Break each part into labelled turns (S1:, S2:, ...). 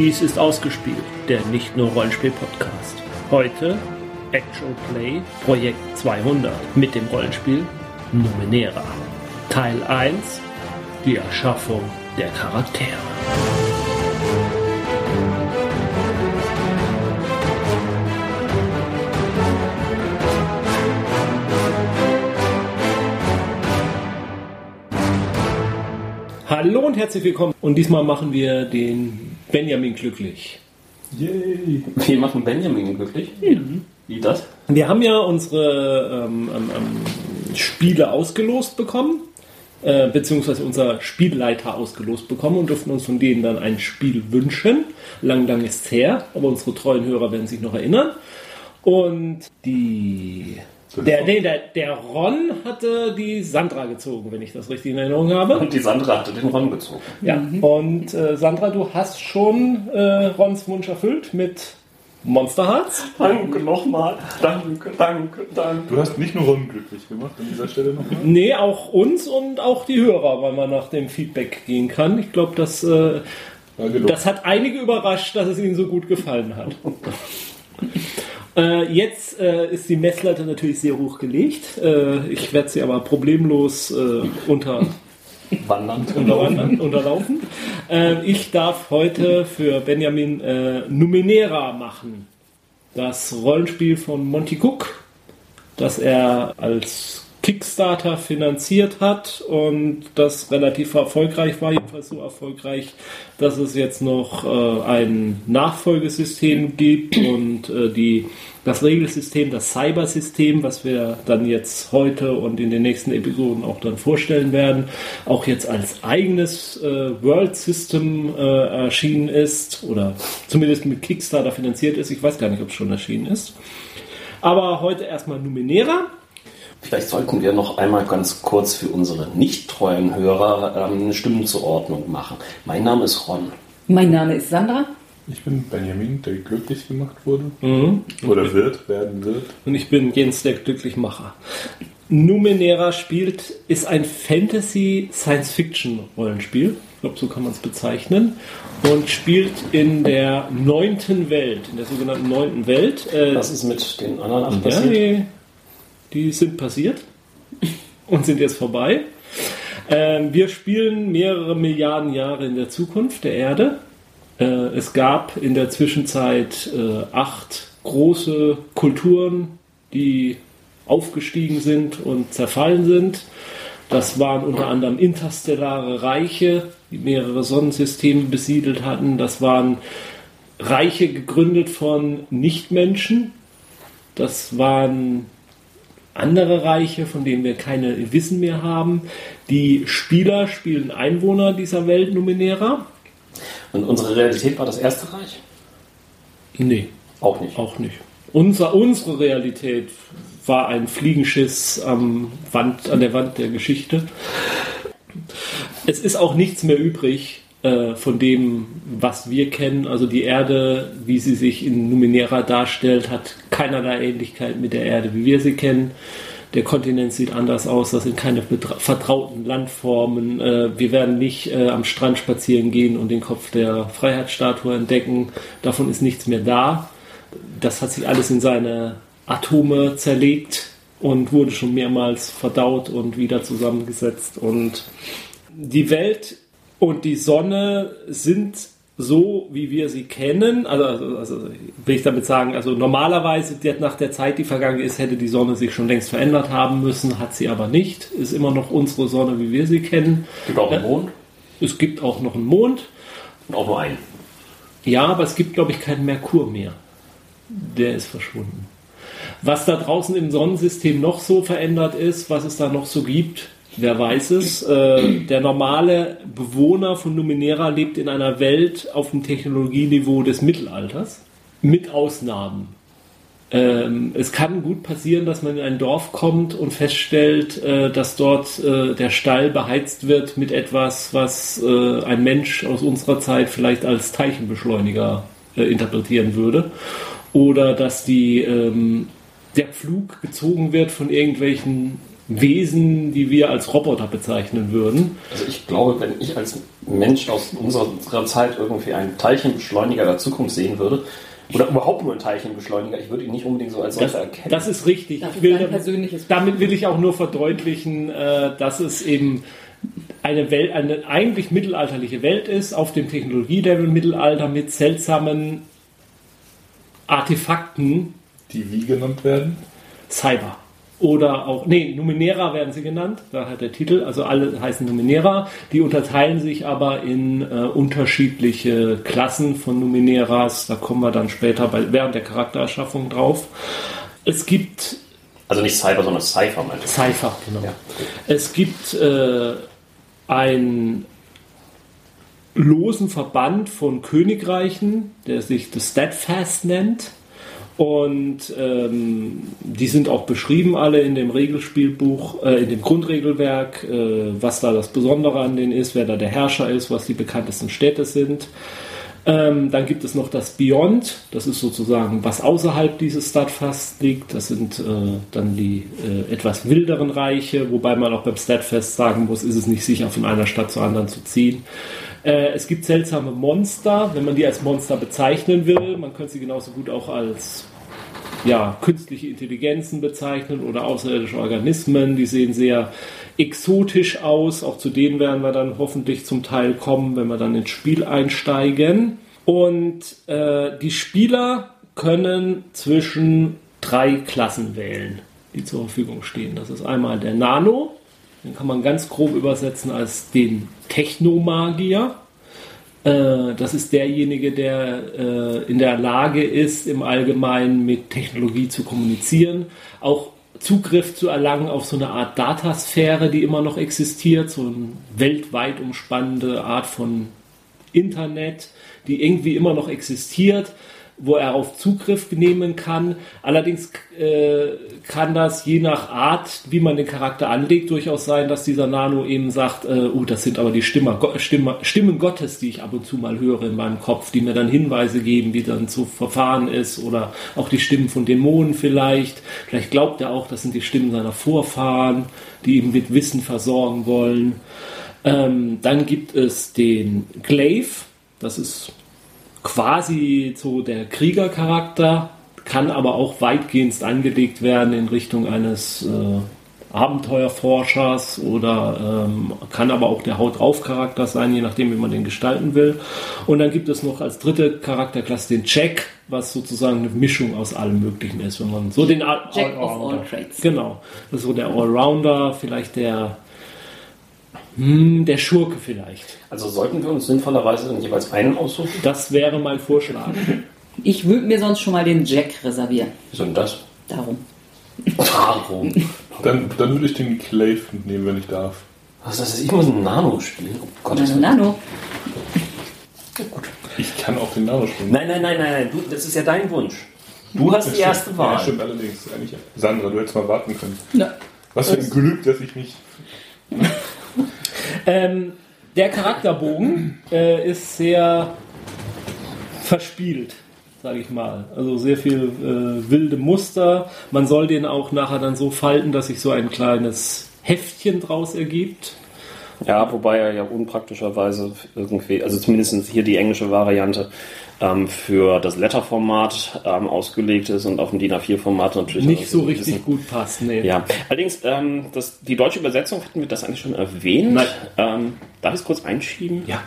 S1: Dies ist ausgespielt, der nicht nur Rollenspiel-Podcast. Heute Actual Play Projekt 200 mit dem Rollenspiel Numenera. Teil 1 Die Erschaffung der Charaktere. Hallo und herzlich willkommen. Und diesmal machen wir den Benjamin glücklich.
S2: Yay! Wir machen Benjamin glücklich?
S1: Mhm.
S2: Wie das?
S1: Wir haben ja unsere ähm, ähm, ähm, Spiele ausgelost bekommen, äh, beziehungsweise unser Spielleiter ausgelost bekommen und durften uns von denen dann ein Spiel wünschen. Lang, lang ist es her, aber unsere treuen Hörer werden sich noch erinnern. Und die der, nee, der, der Ron hatte die Sandra gezogen, wenn ich das richtig in Erinnerung habe.
S2: Und die Sandra hatte den Ron gezogen.
S1: Ja, und äh, Sandra, du hast schon äh, Rons Wunsch erfüllt mit Monster Hearts.
S2: Danke nochmal. Danke, danke, danke.
S3: Du hast nicht nur Ron glücklich gemacht an dieser Stelle nochmal.
S1: Nee, auch uns und auch die Hörer, weil man nach dem Feedback gehen kann. Ich glaube, das, äh, das hat einige überrascht, dass es ihnen so gut gefallen hat. Äh, jetzt äh, ist die Messlatte natürlich sehr hoch gelegt. Äh, ich werde sie aber problemlos äh, unter,
S2: Wandern.
S1: unterlaufen. unterlaufen. Äh, ich darf heute für Benjamin äh, Numenera machen. Das Rollenspiel von Monty Cook, das er als Kickstarter finanziert hat und das relativ erfolgreich war, jedenfalls so erfolgreich, dass es jetzt noch äh, ein Nachfolgesystem gibt und äh, die, das Regelsystem, das Cybersystem, was wir dann jetzt heute und in den nächsten Episoden auch dann vorstellen werden, auch jetzt als eigenes äh, World System äh, erschienen ist oder zumindest mit Kickstarter finanziert ist. Ich weiß gar nicht, ob es schon erschienen ist. Aber heute erstmal Numenera.
S2: Vielleicht sollten wir noch einmal ganz kurz für unsere nicht treuen Hörer ähm, eine Stimmenzuordnung machen. Mein Name ist Ron.
S4: Mein Name ist Sandra.
S3: Ich bin Benjamin, der glücklich gemacht wurde.
S1: Mhm.
S3: Oder wird, werden wird.
S1: Und ich bin Jens der Glücklichmacher. Numenera spielt, ist ein Fantasy-Science-Fiction-Rollenspiel. Ich glaube, so kann man es bezeichnen. Und spielt in der neunten Welt, in der sogenannten neunten Welt. Äh,
S2: Was ist mit den anderen acht
S1: ja,
S2: passiert?
S1: die, die sind passiert und sind jetzt vorbei. Ähm, wir spielen mehrere Milliarden Jahre in der Zukunft der Erde. Äh, es gab in der Zwischenzeit äh, acht große Kulturen, die aufgestiegen sind und zerfallen sind. Das waren unter anderem interstellare Reiche, die mehrere Sonnensysteme besiedelt hatten. Das waren Reiche gegründet von Nichtmenschen. Das waren andere Reiche, von denen wir keine Wissen mehr haben. Die Spieler spielen Einwohner dieser Welt Numenera.
S2: Und unsere Realität war das erste Reich?
S1: Nee,
S2: Auch nicht.
S1: auch nicht. Unser, unsere Realität war ein Fliegenschiss am Wand, an der Wand der Geschichte. Es ist auch nichts mehr übrig äh, von dem, was wir kennen. Also die Erde, wie sie sich in Numenera darstellt, hat keinerlei Ähnlichkeit mit der Erde, wie wir sie kennen. Der Kontinent sieht anders aus, das sind keine vertrauten Landformen. Äh, wir werden nicht äh, am Strand spazieren gehen und den Kopf der Freiheitsstatue entdecken. Davon ist nichts mehr da. Das hat sich alles in seine Atome zerlegt und wurde schon mehrmals verdaut und wieder zusammengesetzt. Und die Welt und die Sonne sind so, wie wir sie kennen. Also, also, also will ich damit sagen, also normalerweise nach der Zeit, die vergangen ist, hätte die Sonne sich schon längst verändert haben müssen, hat sie aber nicht. Ist immer noch unsere Sonne, wie wir sie kennen.
S2: Gibt auch einen Mond
S1: Es gibt auch noch einen Mond.
S2: und auch nur einen.
S1: Ja, aber es gibt, glaube ich, keinen Merkur mehr. Der ist verschwunden. Was da draußen im Sonnensystem noch so verändert ist, was es da noch so gibt, wer weiß es. Äh, der normale Bewohner von Numenera lebt in einer Welt auf dem Technologieniveau des Mittelalters, mit Ausnahmen. Ähm, es kann gut passieren, dass man in ein Dorf kommt und feststellt, äh, dass dort äh, der Stall beheizt wird mit etwas, was äh, ein Mensch aus unserer Zeit vielleicht als Teilchenbeschleuniger äh, interpretieren würde. Oder dass die, ähm, der Pflug gezogen wird von irgendwelchen Wesen, die wir als Roboter bezeichnen würden.
S2: Also ich glaube, wenn ich als Mensch aus unserer Zeit irgendwie einen Teilchenbeschleuniger der Zukunft sehen würde, oder überhaupt nur einen Teilchenbeschleuniger, ich würde ihn nicht unbedingt so als solcher erkennen.
S1: das ist richtig.
S4: Das
S1: will,
S4: persönliches
S1: damit will ich auch nur verdeutlichen, äh, dass es eben eine Welt, eine eigentlich mittelalterliche Welt ist, auf dem Technologielevel Mittelalter mit seltsamen Artefakten,
S3: Die wie genannt werden?
S1: Cyber. Oder auch, nee, Numenera werden sie genannt, daher der Titel, also alle heißen Numenera. Die unterteilen sich aber in äh, unterschiedliche Klassen von Numeneras, da kommen wir dann später bei, während der Charaktererschaffung drauf. Es gibt
S2: Also nicht Cyber, sondern Cypher, meine ich.
S1: Cypher, genau.
S2: Ja.
S1: Es gibt äh, einen losen Verband von Königreichen, der sich das Steadfast nennt. Und ähm, die sind auch beschrieben alle in dem Regelspielbuch, äh, in dem Grundregelwerk, äh, was da das Besondere an denen ist, wer da der Herrscher ist, was die bekanntesten Städte sind. Ähm, dann gibt es noch das Beyond, das ist sozusagen was außerhalb dieses Stadtfast liegt. Das sind äh, dann die äh, etwas wilderen Reiche, wobei man auch beim Stadtfest sagen muss, ist es nicht sicher, von einer Stadt zur anderen zu ziehen. Äh, es gibt seltsame Monster, wenn man die als Monster bezeichnen will. Man könnte sie genauso gut auch als ja, künstliche Intelligenzen bezeichnen oder außerirdische Organismen. Die sehen sehr exotisch aus. Auch zu denen werden wir dann hoffentlich zum Teil kommen, wenn wir dann ins Spiel einsteigen. Und äh, die Spieler können zwischen drei Klassen wählen, die zur Verfügung stehen. Das ist einmal der Nano, den kann man ganz grob übersetzen als den Technomagier. Äh, Das ist derjenige, der äh, in der Lage ist, im Allgemeinen mit Technologie zu kommunizieren, auch Zugriff zu erlangen auf so eine Art Datasphäre, die immer noch existiert, so eine weltweit umspannende Art von Internet, die irgendwie immer noch existiert, wo er auf Zugriff nehmen kann. Allerdings äh, kann das je nach Art, wie man den Charakter anlegt, durchaus sein, dass dieser Nano eben sagt, äh, oh, das sind aber die Stimmer, Go- Stimme, Stimmen Gottes, die ich ab und zu mal höre in meinem Kopf, die mir dann Hinweise geben, wie dann zu verfahren ist oder auch die Stimmen von Dämonen vielleicht. Vielleicht glaubt er auch, das sind die Stimmen seiner Vorfahren, die ihn mit Wissen versorgen wollen. Ähm, dann gibt es den Glaive, das ist quasi so der Kriegercharakter, kann aber auch weitgehend angelegt werden in Richtung eines äh, Abenteuerforschers oder ähm, kann aber auch der Haut drauf Charakter sein, je nachdem, wie man den gestalten will. Und dann gibt es noch als dritte Charakterklasse den Jack, was sozusagen eine Mischung aus allem Möglichen ist, wenn man so den All
S4: Jack of
S1: Allrounder-
S4: all trades.
S1: Genau, das ist so der Allrounder, vielleicht der hm, der Schurke vielleicht.
S2: Also sollten wir uns sinnvollerweise dann jeweils einen aussuchen?
S1: Das wäre mein Vorschlag.
S4: Ich würde mir sonst schon mal den Jack reservieren.
S2: Wieso denn das?
S4: Darum.
S2: Warum?
S3: Dann, dann würde ich den Clave nehmen, wenn ich darf.
S2: Was ist das? Ich muss ein Nano spielen. Oh Gott.
S4: Nano, Nano.
S3: Ich kann auch den Nano spielen.
S2: Nein, nein, nein, nein, nein. Du, das ist ja dein Wunsch. Du hast
S3: Das
S2: die erste
S3: stimmt.
S2: Wahl.
S3: Ja, stimmt allerdings. Eigentlich, Sandra, du hättest mal warten können.
S4: Ja.
S3: Was für ein Glück, dass ich mich.
S1: Ähm, der Charakterbogen äh, ist sehr verspielt, sage ich mal. Also sehr viel äh, wilde Muster. Man soll den auch nachher dann so falten, dass sich so ein kleines Heftchen draus ergibt.
S2: Ja, wobei er ja unpraktischerweise irgendwie, also zumindest hier die englische Variante, ähm, für das Letterformat ähm, ausgelegt ist und auf dem DIN A4-Format natürlich
S1: Nicht so richtig
S2: bisschen-
S1: gut passt. Nee.
S2: Ja, allerdings, ähm, das, die deutsche Übersetzung, hatten wir das eigentlich schon erwähnt?
S1: Nein.
S2: Ähm, darf ich es kurz einschieben?
S1: Ja.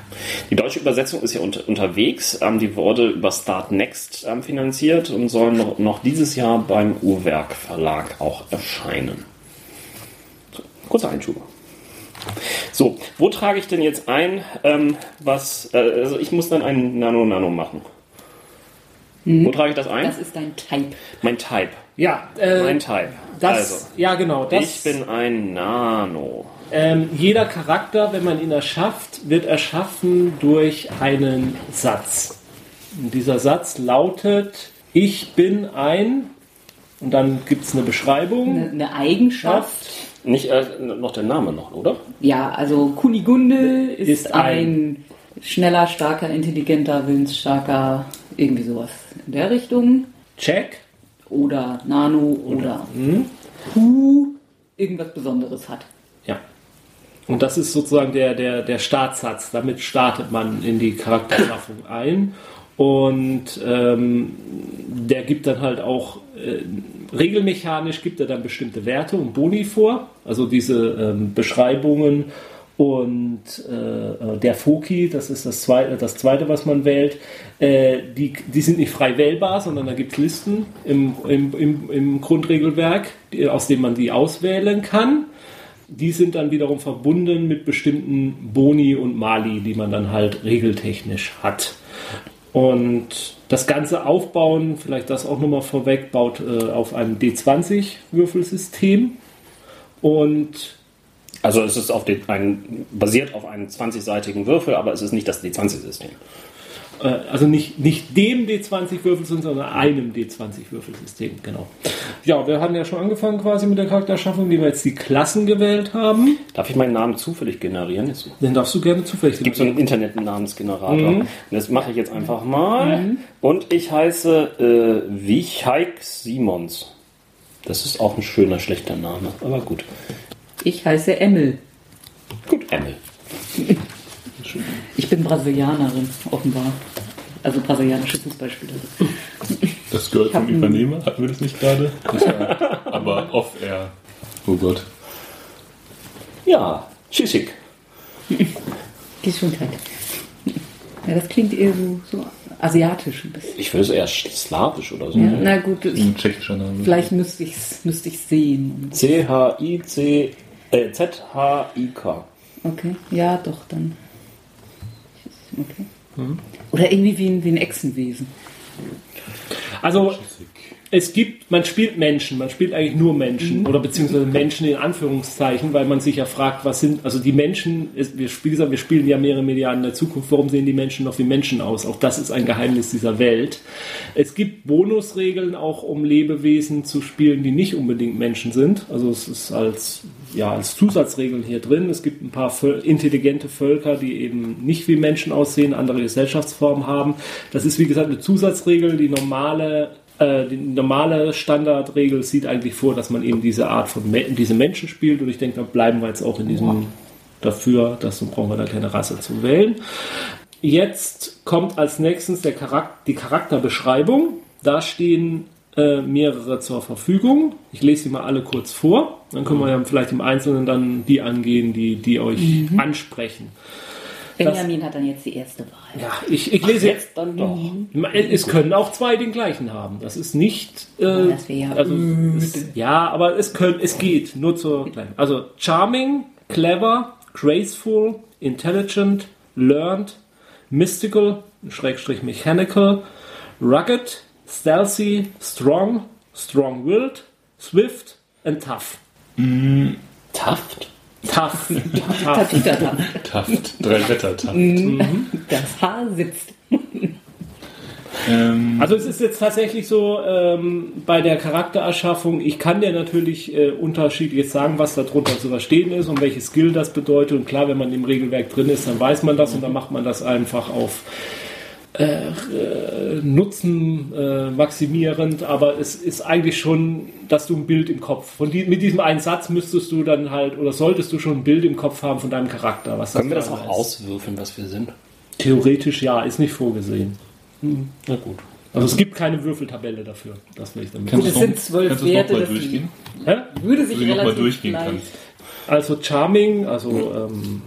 S2: Die deutsche Übersetzung ist ja unter, unterwegs. Ähm, die wurde über Start Next ähm, finanziert und soll noch, noch dieses Jahr beim Uhrwerk Verlag auch erscheinen. So, kurzer Einschub. So, wo trage ich denn jetzt ein, ähm, was, äh, also ich muss dann ein Nano-Nano machen. Wo trage ich das ein?
S4: Das ist dein Type.
S2: mein Type.
S1: Ja, äh,
S2: Mein Type.
S1: das,
S2: also,
S1: ja genau. Das,
S2: ich bin ein Nano.
S1: Ähm, jeder Charakter, wenn man ihn erschafft, wird erschaffen durch einen Satz. Und dieser Satz lautet, ich bin ein, und dann gibt es eine Beschreibung.
S4: Eine, eine Eigenschaft.
S2: Nicht äh, noch der Name noch, oder?
S4: Ja, also Kunigunde ist,
S1: Ist
S4: ein, schneller, starker, intelligenter, willensstarker, irgendwie sowas in der Richtung.
S1: Check.
S4: Oder Nano oder Hu irgendwas Besonderes hat.
S1: Ja. Und das ist sozusagen der, der, der Startsatz. Damit startet man in die Charakterschaffung ein. Und ähm, der gibt dann halt auch äh, regelmechanisch gibt er dann bestimmte Werte und Boni vor. Also diese ähm, Beschreibungen und äh, der Foki, das ist das zweite, das zweite was man wählt, äh, die, die sind nicht frei wählbar, sondern da gibt es Listen im, im, im, im Grundregelwerk, die, aus denen man die auswählen kann. Die sind dann wiederum verbunden mit bestimmten Boni und Mali, die man dann halt regeltechnisch hat. Und das ganze Aufbauen, vielleicht das auch nochmal vorweg, baut äh, auf einem D20-Würfelsystem. Und
S2: Also es ist auf den, ein, basiert auf einem 20-seitigen Würfel, aber es ist nicht das D20-System.
S1: äh, also nicht, nicht dem D20-Würfelsystem, sondern einem D20-Würfelsystem, genau. Ja, wir hatten ja schon angefangen quasi mit der Charakterschaffung, die wir jetzt die Klassen gewählt haben.
S2: Darf ich meinen Namen zufällig generieren? Jetzt
S1: Den darfst du gerne zufällig
S2: gibt so einen Internetnamensgenerator. Und das mache ich jetzt einfach mal. Und ich heiße äh, Wichheik Simons. Das ist auch ein schöner, schlechter Name, aber gut.
S4: Ich heiße Emil.
S2: Gut, Emil.
S4: Ich bin Brasilianerin, offenbar. Also brasilianische Fußballspielerin.
S3: Das gehört vom Übernehmer, hatten wir das nicht gerade? Aber off-air. Oh Gott.
S2: Ja, tschüssig.
S4: Gesundheit. Ja, das klingt eher so, so asiatisch ein bisschen.
S2: Ich würde es eher slawisch oder so.
S4: Ja, na gut, ich,
S3: Ein tschechischer Name.
S4: vielleicht müsste ich es müsste ich's sehen.
S2: C-H-I-C, äh, Z-H-I-K.
S4: Okay, ja, doch, dann. Okay. Oder irgendwie wie ein, wie ein Echsenwesen.
S1: Also es gibt, man spielt Menschen, man spielt eigentlich nur Menschen oder beziehungsweise Menschen in Anführungszeichen, weil man sich ja fragt, was sind, also die Menschen, wir, wie gesagt, wir spielen ja mehrere Milliarden in der Zukunft, warum sehen die Menschen noch wie Menschen aus? Auch das ist ein Geheimnis dieser Welt. Es gibt Bonusregeln auch, um Lebewesen zu spielen, die nicht unbedingt Menschen sind. Also es ist als, ja, als Zusatzregeln hier drin. Es gibt ein paar intelligente Völker, die eben nicht wie Menschen aussehen, andere Gesellschaftsformen haben. Das ist wie gesagt eine Zusatzregel, die normale äh, die normale Standardregel sieht eigentlich vor, dass man eben diese Art von Me diese Menschen spielt und ich denke, da bleiben wir jetzt auch in diesem dafür, dass so brauchen wir da keine Rasse zu wählen. Jetzt kommt als nächstes der Charak die Charakterbeschreibung. Da stehen äh, mehrere zur Verfügung. Ich lese sie mal alle kurz vor. Dann können wir ja vielleicht im Einzelnen dann die angehen, die, die euch ansprechen.
S4: Benjamin hat dann jetzt die erste Wahl.
S1: Ja, ich, ich lese jetzt.
S2: Jetzt dann doch.
S1: Es können auch zwei den gleichen haben. Das ist nicht. Äh,
S4: das wäre ja
S1: also, es, ja, aber es, können, es geht nur zur kleinen. Also charming, clever, graceful, intelligent, learned, mystical, Schrägstrich mechanical, rugged, stealthy, strong, strong-willed, swift and tough.
S2: Taft?
S1: Tough. tough.
S4: Tatütata.
S3: Taft. Drei Wetter Taft.
S4: Das Haar sitzt.
S3: Ähm,
S1: Also es ist jetzt tatsächlich so ähm, bei der Charaktererschaffung, ich kann dir natürlich äh, unterschiedlich sagen, was darunter zu verstehen ist und welche Skill das bedeutet. Und klar, wenn man im Regelwerk drin ist, dann weiß man das und dann macht man das einfach auf äh, Nutzen äh, maximierend, aber es ist eigentlich schon, dass du ein Bild im Kopf, von die, mit diesem einen Satz müsstest du dann halt, oder solltest du schon ein Bild im Kopf haben von deinem Charakter. Was
S2: Können wir das auch
S1: ist.
S2: auswürfeln, was wir sind?
S1: Theoretisch ja, ist nicht vorgesehen.
S2: Na gut.
S1: Also es gibt keine Würfeltabelle dafür. Das will ich damit
S3: kannst
S4: es
S3: du
S4: sind zwölf
S3: kannst du noch
S4: Werte,
S3: mal durchgehen?
S1: Hä?
S4: Würde sich
S3: du noch mal
S4: relativ
S3: durchgehen kannst.
S1: Also Charming, also ähm,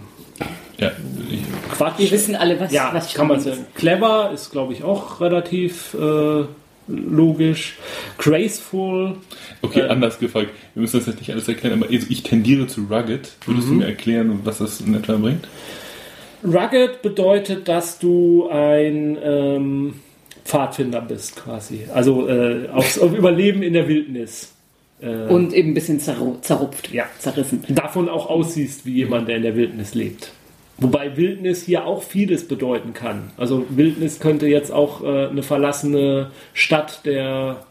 S3: Ja, ich,
S1: Quatsch.
S4: Wir wissen alle, was,
S1: ja,
S4: was
S1: kann man sagen. Clever ist, glaube ich, auch relativ äh, logisch. Graceful.
S3: okay,
S1: Äh,
S3: anders gefragt. Wir müssen das jetzt nicht alles erklären, aber also ich tendiere zu Rugged. Würdest du mir erklären, was das in etwa bringt?
S1: Rugged bedeutet, dass du ein ähm, Pfadfinder bist, quasi. Also äh, aufs, auf Überleben in der Wildnis. Äh,
S4: Und eben ein bisschen zerru zerrupft,
S1: Ja.
S4: zerrissen.
S1: davon auch aussiehst wie jemand, der in der Wildnis lebt. Wobei Wildnis hier auch vieles bedeuten kann. Also Wildnis könnte jetzt auch äh, eine verlassene Stadt der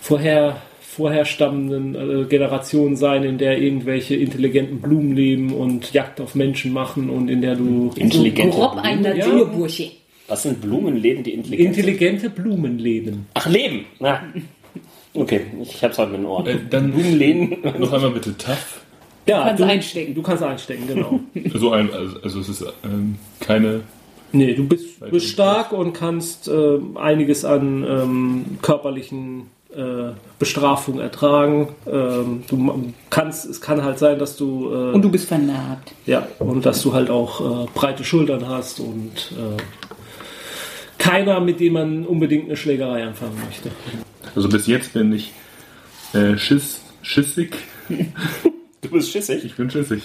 S1: vorher, vorherstammenden äh, Generation sein, in der irgendwelche intelligenten Blumen leben und Jagd auf Menschen machen und in der du
S2: Intelligente
S4: Grob ein
S2: Blumen?
S4: Naturbursche.
S2: Was sind Blumenleben, die intelligent sind?
S1: intelligente Blumen leben.
S2: Ach, Leben! Na, Okay, ich hab's heute mit den Ohren.
S3: Äh, dann
S2: Blumenläden.
S3: noch einmal bitte tough.
S1: Ja,
S4: kannst
S1: du,
S4: einstecken.
S1: Du kannst einstecken, genau.
S3: So ein, also, also es ist ähm, keine.
S1: nee, du bist, bist stark und kannst ähm, einiges an ähm, körperlichen äh, Bestrafung ertragen. Ähm, du kannst, es kann halt sein, dass du äh,
S4: Und du bist vernarbt.
S1: Ja, und dass du halt auch äh, breite Schultern hast und äh, keiner, mit dem man unbedingt eine Schlägerei anfangen möchte.
S3: Also bis jetzt bin ich äh, schiss, schissig.
S2: Du bist schissig.
S3: Ich bin schissig.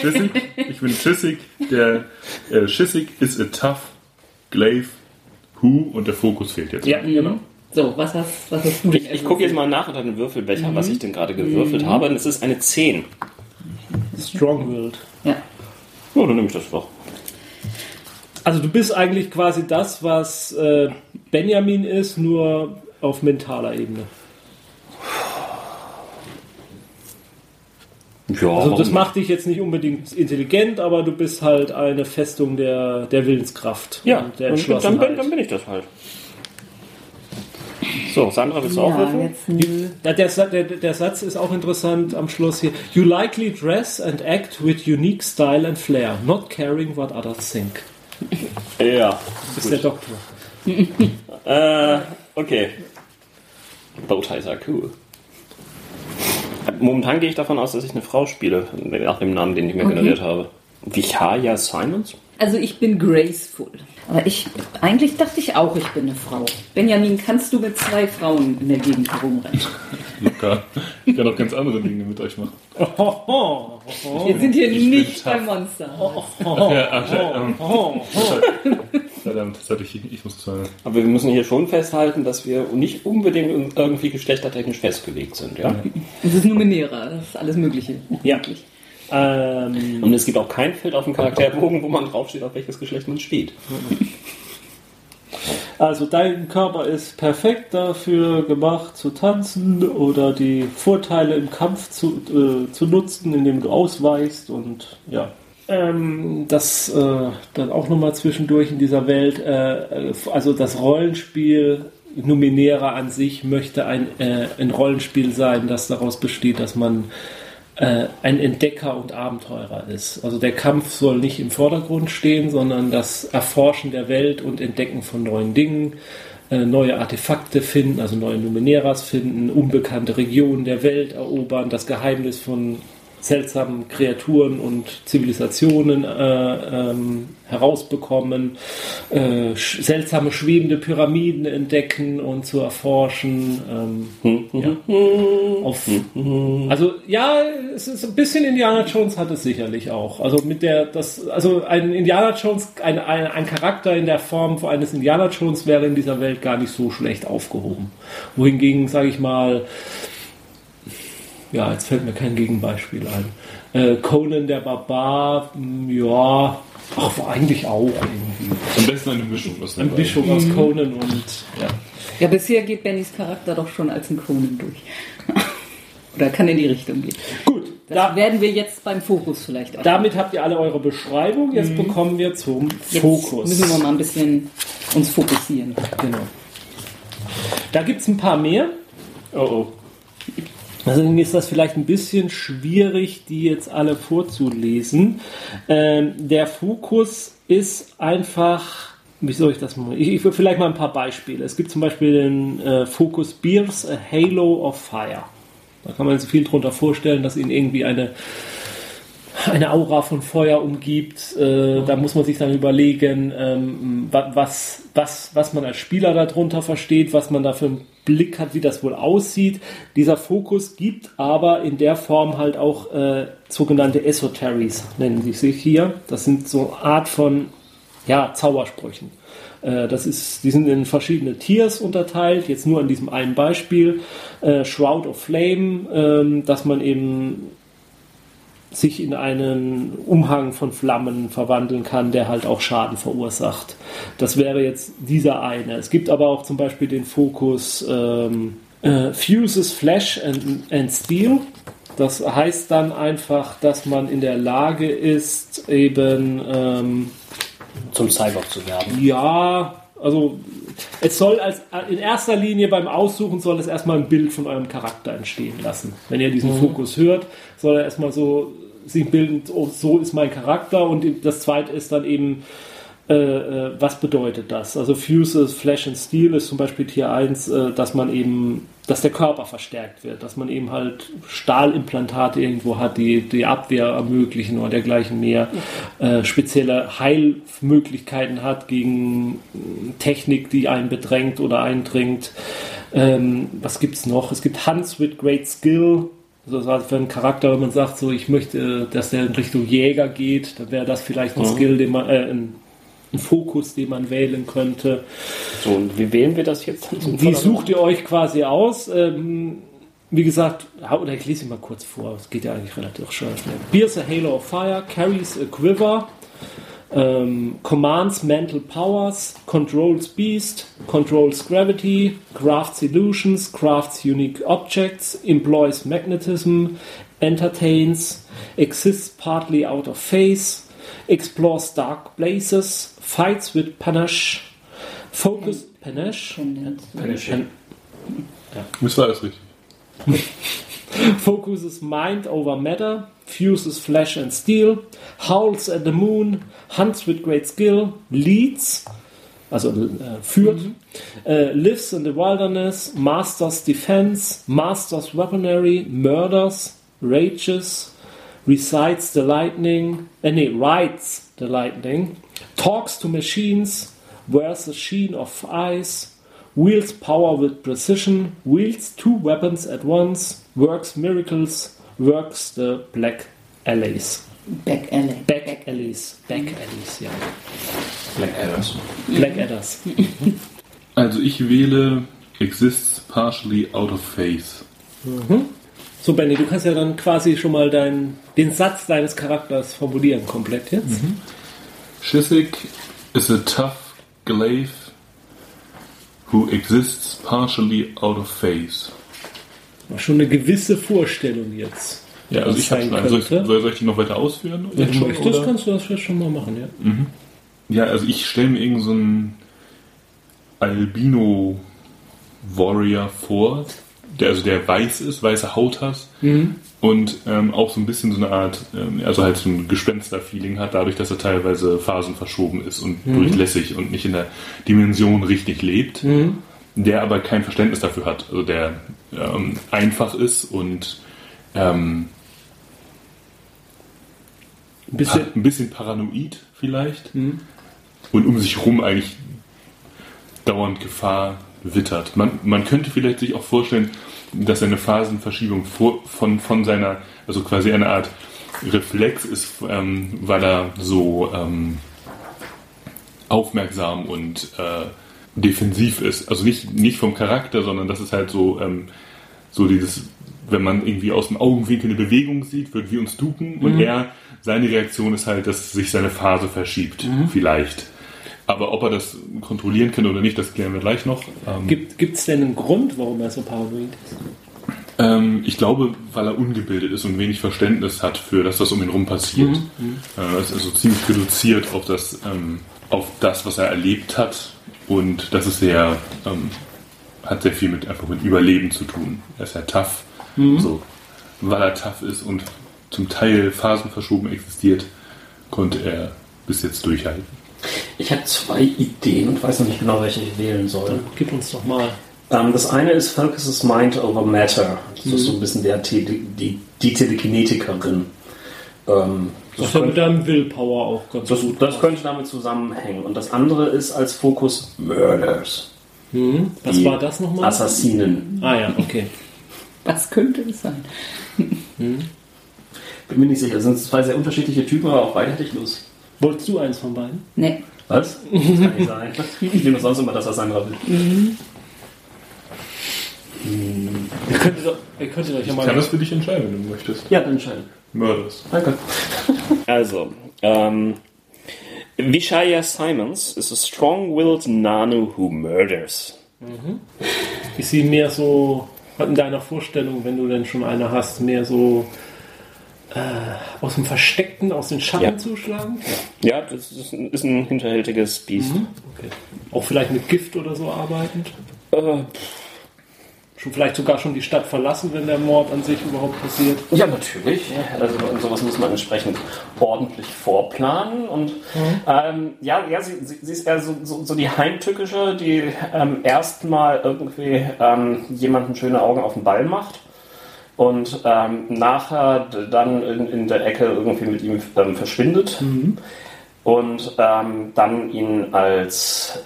S3: schissig. Ich bin schissig. Der äh, schissig ist a tough glaive who und der Fokus fehlt jetzt.
S1: Ja, genau.
S4: So, was hast, was hast du denn?
S2: Ich, ich gucke jetzt mal nach unter den Würfelbecher, was ich denn gerade gewürfelt habe. Und es ist eine 10.
S1: Strong-willed.
S4: Ja.
S2: Oh, dann nehme ich das doch.
S1: Also du bist eigentlich quasi das, was äh, Benjamin ist, nur auf mentaler Ebene.
S2: Ja,
S1: Also das macht dich jetzt nicht unbedingt intelligent, aber du bist halt eine Festung der, der Willenskraft
S2: Ja,
S1: und der
S2: dann, dann,
S1: Entschlossenheit.
S2: bin, dann bin ich das halt. So, Sandra, willst du auch
S4: Ja.
S1: Ja, der, der, der Satz ist auch interessant am Schluss hier. You likely dress and act with unique style and flair, not caring what others think.
S2: Ja.
S1: Das ist der Doktor.
S2: Äh, okay. Bowties are cool. Momentan gehe ich davon aus, dass ich eine Frau spiele, nach dem Namen, den ich mir generiert habe. Vichaya Simons?
S4: Also ich bin graceful. Aber ich, eigentlich dachte ich auch, ich bin eine Frau. Benjamin, kannst du mit zwei Frauen in der Gegend herumrennen?
S3: Locker. Ich kann auch ganz andere Dinge mit euch machen.
S4: Wir sind hier
S3: Ich
S4: nicht beim Monster.
S3: Ja, ach, verdammt, das hatte ich, ich muss sagen.
S2: Aber wir müssen hier schon festhalten, dass wir nicht unbedingt irgendwie geschlechtertechnisch festgelegt sind, ja?
S4: Das ist Numenera, das ist alles Mögliche.
S1: Ja. Ähm,
S2: Und es gibt auch kein Feld auf dem Charakterbogen, wo man draufsteht, auf welches Geschlecht man steht.
S1: also dein Körper ist perfekt dafür gemacht zu tanzen oder die Vorteile im Kampf zu, äh, zu nutzen, indem du ausweichst und ja. Ähm, das äh, dann auch nochmal zwischendurch in dieser Welt, äh, äh, also das Rollenspiel Numenera an sich möchte ein, äh, ein Rollenspiel sein, das daraus besteht, dass man äh, ein Entdecker und Abenteurer ist. Also der Kampf soll nicht im Vordergrund stehen, sondern das Erforschen der Welt und Entdecken von neuen Dingen, äh, neue Artefakte finden, also neue Numeneras finden, unbekannte Regionen der Welt erobern, das Geheimnis von seltsamen Kreaturen und Zivilisationen äh, ähm, herausbekommen, äh, sch seltsame schwebende Pyramiden entdecken und zu erforschen. Ähm, ja. Auf, also ja, es ist ein bisschen Indiana Jones hat es sicherlich auch. Also mit der, das, also ein Indiana Jones, ein, ein, ein Charakter in der Form eines Indiana Jones wäre in dieser Welt gar nicht so schlecht aufgehoben. Wohingegen, sage ich mal, ja, jetzt fällt mir kein Gegenbeispiel ein. Äh, Conan der Barbar, mh, ja, ach, eigentlich auch irgendwie.
S3: Am besten eine Mischung aus den
S1: Ein
S3: beiden.
S1: Bischof aus Conan und ja.
S4: Ja, bisher geht Bennys Charakter doch schon als ein Conan durch. Oder kann in die Richtung gehen.
S1: Gut,
S4: Das
S1: da,
S4: werden wir jetzt beim Fokus vielleicht auch.
S1: damit habt ihr alle eure Beschreibung. Jetzt bekommen wir zum
S4: Jetzt
S1: Fokus.
S4: müssen wir mal ein bisschen uns fokussieren.
S1: Genau. Da gibt es ein paar mehr.
S2: Oh oh.
S1: Deswegen ist das vielleicht ein bisschen schwierig, die jetzt alle vorzulesen. Ähm, der Fokus ist einfach, wie soll ich das machen? Ich, ich will vielleicht mal ein paar Beispiele. Es gibt zum Beispiel den äh, Fokus Beers a Halo of Fire. Da kann man sich viel drunter vorstellen, dass ihn irgendwie eine eine Aura von Feuer umgibt. Äh, da muss man sich dann überlegen, ähm, wa- was, was, was man als Spieler darunter versteht, was man da für einen Blick hat, wie das wohl aussieht. Dieser Fokus gibt aber in der Form halt auch äh, sogenannte Esoteries, nennen sie sich hier. Das sind so Art von ja, Zaubersprüchen. Äh, Das ist, die sind in verschiedene Tiers unterteilt, jetzt nur an diesem einen Beispiel. Äh, Shroud of Flame, ähm, dass man eben sich in einen Umhang von Flammen verwandeln kann, der halt auch Schaden verursacht. Das wäre jetzt dieser eine. Es gibt aber auch zum Beispiel den Fokus ähm, äh, Fuses Flesh and, and Steel. Das heißt dann einfach, dass man in der Lage ist, eben ähm,
S2: Zum Cyborg zu werden.
S1: ja, also es soll als in erster Linie beim Aussuchen soll es erstmal ein Bild von eurem Charakter entstehen lassen. Wenn ihr diesen Fokus hört, soll er erstmal so sich bilden, oh, so ist mein Charakter und das zweite ist dann eben äh, äh, was bedeutet das? Also Fuses, Flash and Steel ist zum Beispiel Tier 1, äh, dass man eben, dass der Körper verstärkt wird, dass man eben halt Stahlimplantate irgendwo hat, die die Abwehr ermöglichen oder dergleichen mehr, äh, spezielle Heilmöglichkeiten hat gegen Technik, die einen bedrängt oder eindringt. Ähm, was gibt's noch? Es gibt Hunts with Great Skill, also das heißt, für einen Charakter, wenn man sagt, so ich möchte, dass der in Richtung Jäger geht, dann wäre das vielleicht ein
S2: Mhm.
S1: Skill, den man, äh, ein, ein Fokus, den man wählen könnte.
S2: So, und wie wählen wir das jetzt?
S1: Wie sucht ihr euch quasi aus? Ähm, wie gesagt, oder ich lese ihn mal kurz vor, es geht ja eigentlich relativ schnell. Bears a Halo of Fire, carries a quiver, ähm, commands mental powers, controls beast, controls gravity, crafts illusions, crafts unique objects, employs magnetism, entertains, exists partly out of phase, explores dark places, fights with panache, focus panache, Pen-
S3: Das war alles richtig.
S1: focuses mind over matter, fuses flesh and steel, howls at the moon, hunts with great skill, leads, also äh, führt, äh, lives in the wilderness, masters defense, masters weaponry, murders, rages, recites the lightning, äh, nee, rides the lightning, talks to machines, wears a sheen of ice, wields power with precision, wields two weapons at once, works miracles, works the black alleys.
S4: Back Alley.
S1: Back alleys. Back alleys, ja.
S2: Black Adders.
S1: Black Adders.
S3: Also ich wähle exists partially out of phase.
S1: So, Benny, du kannst ja dann quasi schon mal dein, den Satz deines Charakters formulieren, komplett jetzt.
S3: Shissik is a tough glaive who exists partially out of phase.
S1: Schon eine gewisse Vorstellung jetzt.
S3: Ja, also ich habe schon. Also soll, soll ich die noch weiter ausführen?
S1: Wenn du
S3: schon,
S1: möchtest,
S3: oder?
S1: kannst du das vielleicht schon mal machen, ja.
S3: Ja, also ich stelle mir irgend so einen Albino-Warrior vor, der also der weiß ist, weiße Haut hat und ähm, auch so ein bisschen so eine Art, ähm, also halt so ein Gespenster-Feeling hat, dadurch, dass er teilweise Phasen verschoben ist und durchlässig und nicht in der Dimension richtig lebt, der aber kein Verständnis dafür hat, also der ähm, einfach ist und ähm,
S1: Ein bisschen,
S3: ein bisschen paranoid vielleicht und um sich rum eigentlich dauernd Gefahr wittert. Man, man könnte vielleicht sich auch vorstellen, dass eine Phasenverschiebung vor, von, von seiner, also quasi eine Art Reflex ist, ähm, weil er so ähm, aufmerksam und äh, defensiv ist. Also nicht, nicht vom Charakter, sondern das ist halt so, ähm, so dieses, wenn man irgendwie aus dem Augenwinkel eine Bewegung sieht, wird wir uns duken und er, seine Reaktion ist halt, dass sich seine Phase verschiebt, vielleicht. Aber ob er das kontrollieren kann oder nicht, das klären wir gleich noch. Ähm,
S1: gibt es denn einen Grund, warum er so paranoid ist?
S3: ähm, ich glaube, weil er ungebildet ist und wenig Verständnis hat für das, was um ihn rum passiert. Äh, er ist also ziemlich reduziert auf das, ähm, auf das, was er erlebt hat. Und das ist sehr, ähm, hat sehr viel mit einfach mit Überleben zu tun. Er ist ja tough. So, weil er tough ist und zum Teil phasenverschoben existiert, konnte er bis jetzt durchhalten.
S2: Ich habe zwei Ideen und weiß noch nicht genau, welche ich wählen soll.
S1: Gib uns doch mal.
S2: Ähm, das eine ist Focuses Mind over Matter. Das ist so ein bisschen der die, die Telekinetikerin. Ähm,
S1: Das ist ja mit
S2: könnte,
S1: deinem Willpower auch ganz
S2: das,
S1: gut.
S2: das könnte damit zusammenhängen. Und das andere ist als Fokus Murders.
S1: Hm? Was
S2: Die
S1: war das nochmal?
S2: Assassinen.
S1: Ah ja, okay.
S4: Was könnte es sein?
S2: Bin mir nicht sicher. Das sind zwei sehr unterschiedliche Typen, aber auch beide hätte ich Lust.
S1: Wolltest du eins von beiden?
S4: Nee.
S2: Was? Das kann nicht sein. Ich nehme sonst immer das, was Sandra will.
S1: Ihr könntet, doch- ihr könntet euch ja
S3: Ich
S1: mal.
S3: kann das für dich entscheiden, wenn du möchtest.
S2: Ja, dann entscheiden.
S3: Murders.
S2: Danke. Also, ähm, Vishaya Simons is a strong-willed Nanu who murders.
S1: Ist sie mehr so, in deiner Vorstellung, wenn du denn schon eine hast, mehr so aus dem Versteckten, aus den Schatten
S2: Ja.
S1: zuschlagen?
S2: Ja, das ist ein, ist ein hinterhältiges Biest.
S1: Okay. Auch vielleicht mit Gift oder so arbeitend?
S2: Äh,
S1: Schon vielleicht sogar schon die Stadt verlassen, wenn der Mord an sich überhaupt passiert?
S2: Ja, natürlich. Also und sowas muss man entsprechend ordentlich vorplanen. Und ähm, ja, ja sie, sie, ist eher so, so, so die Heimtückische, die ähm, erstmal irgendwie ähm, jemanden schöne Augen auf den Ball macht und ähm, nachher dann in, in der Ecke irgendwie mit ihm ähm, verschwindet und ähm, dann ihn als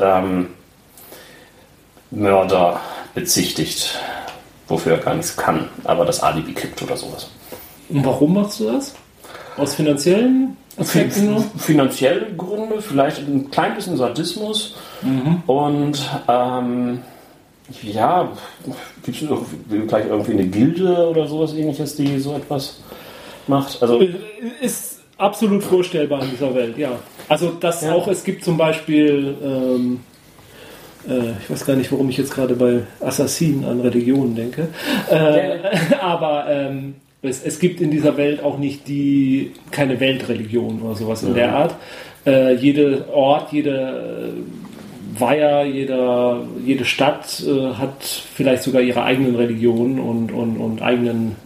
S2: Mörder bezichtigt, wofür er gar nichts kann, aber das Alibi kippt oder sowas.
S1: Und warum machst du das? Aus finanziellen Aspekten?
S2: Finanzielle Gründe, vielleicht ein klein bisschen Sadismus und ähm, ja, gibt es vielleicht irgendwie eine Gilde oder sowas ähnliches, die so etwas macht? Also
S1: Ist absolut vorstellbar in dieser Welt, ja. Also das
S2: Ja.
S1: auch, es gibt zum Beispiel, ähm, äh, ich weiß gar nicht, warum ich jetzt gerade bei Assassinen an Religionen denke, äh, aber ähm, es, es gibt in dieser Welt auch nicht die, keine Weltreligion oder sowas in der Art. Äh, jede Ort, jede äh, Weiher, jeder, jede Stadt äh, hat vielleicht sogar ihre eigenen Religionen und, und, und eigenen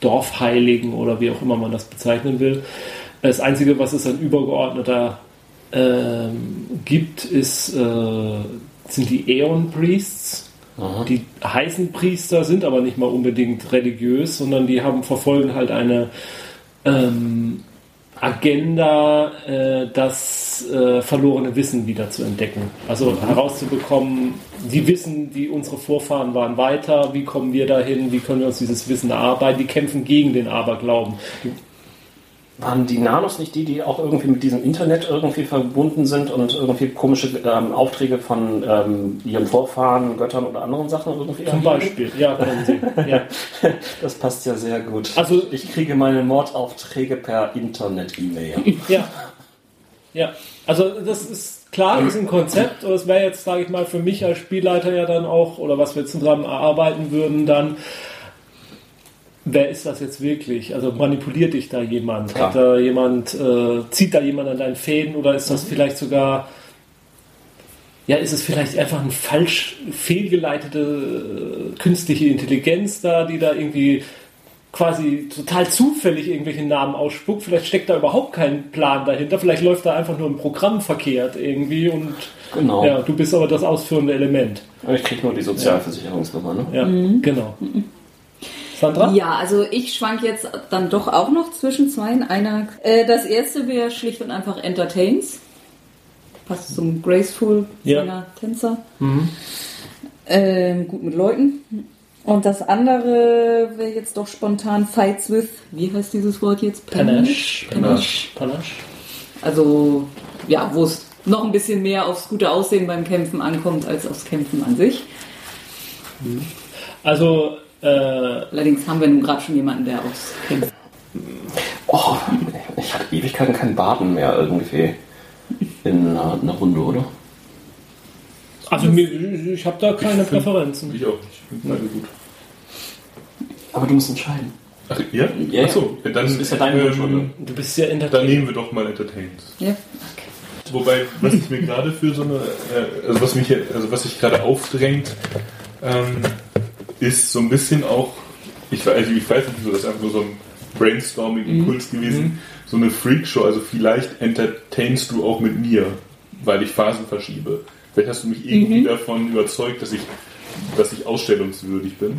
S1: Dorfheiligen oder wie auch immer man das bezeichnen will. Das Einzige, was es an übergeordneter ähm, gibt, ist, äh, sind die Aeon Priests. Die heißen Priester, sind aber nicht mal unbedingt religiös, sondern die haben verfolgen halt eine ähm, Agenda, äh, das äh, verlorene Wissen wieder zu entdecken. Also herauszubekommen, die wissen, die unsere Vorfahren waren weiter, wie kommen wir dahin, wie können wir uns dieses Wissen erarbeiten, die kämpfen gegen den Aberglauben.
S2: Waren die Nanos nicht die, die auch irgendwie mit diesem Internet irgendwie verbunden sind und irgendwie komische ähm, Aufträge von ähm, ihren Vorfahren, Göttern oder anderen Sachen irgendwie
S1: Zum? Beispiel, ja. Ja.
S2: Das passt ja sehr gut.
S1: Also-
S2: ich kriege meine Mordaufträge per Internet-E-Mail.
S1: Ja. Ja. Also das ist klar, das ist ein Konzept. Und es wäre jetzt, sage ich mal, für mich als Spielleiter ja dann auch, oder was wir zusammen erarbeiten würden, dann, wer ist das jetzt wirklich? Also manipuliert dich da jemand?
S2: Klar.
S1: Hat da jemand, äh, zieht da jemand an deinen Fäden oder ist das vielleicht sogar, ja, ist es vielleicht einfach eine falsch fehlgeleitete äh, künstliche Intelligenz da, die da irgendwie quasi total zufällig irgendwelche Namen ausspuckt. Vielleicht steckt da überhaupt kein Plan dahinter. Vielleicht läuft da einfach nur ein Programm verkehrt irgendwie und
S2: Genau.
S1: ja, du bist aber das ausführende Element.
S2: Ich kriege nur die Sozialversicherungsnummer. Ne?
S1: Ja, genau. Sandra?
S4: Ja, also ich schwank jetzt dann doch auch noch zwischen zwei. Einer, äh, das erste wäre schlicht und einfach Entertains. Passt zum Graceful
S1: Ja.
S4: Tänzer. Ähm, gut mit Leuten. Und das andere wäre jetzt doch spontan Fights with, wie heißt dieses Wort jetzt?
S1: Panache.
S4: Panache.
S1: Panache.
S4: Also, ja, wo es noch ein bisschen mehr aufs gute Aussehen beim Kämpfen ankommt, als aufs Kämpfen an sich.
S1: Also, äh,
S4: Allerdings haben wir nun gerade schon jemanden, der aufs Kämpfen.
S2: Oh, ich hatte Ewigkeiten keinen Baden mehr irgendwie in einer, einer Runde, oder?
S1: also mir, ich habe da keine Präferenzen.
S3: Ich auch nicht. Ich beide gut.
S2: Aber du musst entscheiden.
S3: Ach, ja?
S2: Ja, ja.
S3: Achso, ja, dann,
S2: Das ist ja dein Wunsch,
S3: ähm,
S1: Du bist ja
S3: dann
S1: entertained.
S3: nehmen wir doch mal Entertained.
S4: Ja.
S3: Wobei, was ich mir gerade für so eine, äh, also was mich, hier- also was sich gerade aufdrängt, ähm, ist so ein bisschen auch, ich, weiß- also ich weiß nicht wieso, das ist einfach nur so ein Brainstorming-Impuls gewesen, so eine Freakshow, also vielleicht entertainst du auch mit mir, weil ich Phasen verschiebe. Vielleicht hast du mich irgendwie davon überzeugt, dass ich, dass ich ausstellungswürdig bin.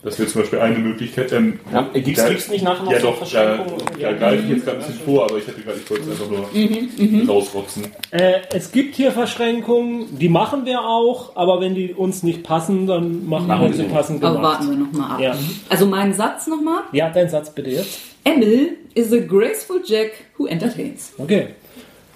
S3: Das wäre zum Beispiel eine Möglichkeit. Ähm,
S2: Ja, gibt's-
S3: da-
S2: gibt's nicht nachher noch
S3: ja,
S2: so
S3: doch, da,
S2: Verschränkungen?
S3: da greife ich jetzt gerade ein bisschen vor, aber ich hätte gerade, ich wollte es einfach nur rausrotzen.
S1: Äh, es gibt hier Verschränkungen, die machen wir auch, aber wenn die uns nicht passen, dann machen wir sie passend
S4: Aber
S1: gemacht.
S4: warten wir nochmal ab.
S1: Ja.
S4: Also mein Satz nochmal.
S1: Ja, dein Satz bitte jetzt.
S4: Emil is a graceful Jack who entertains.
S1: Okay.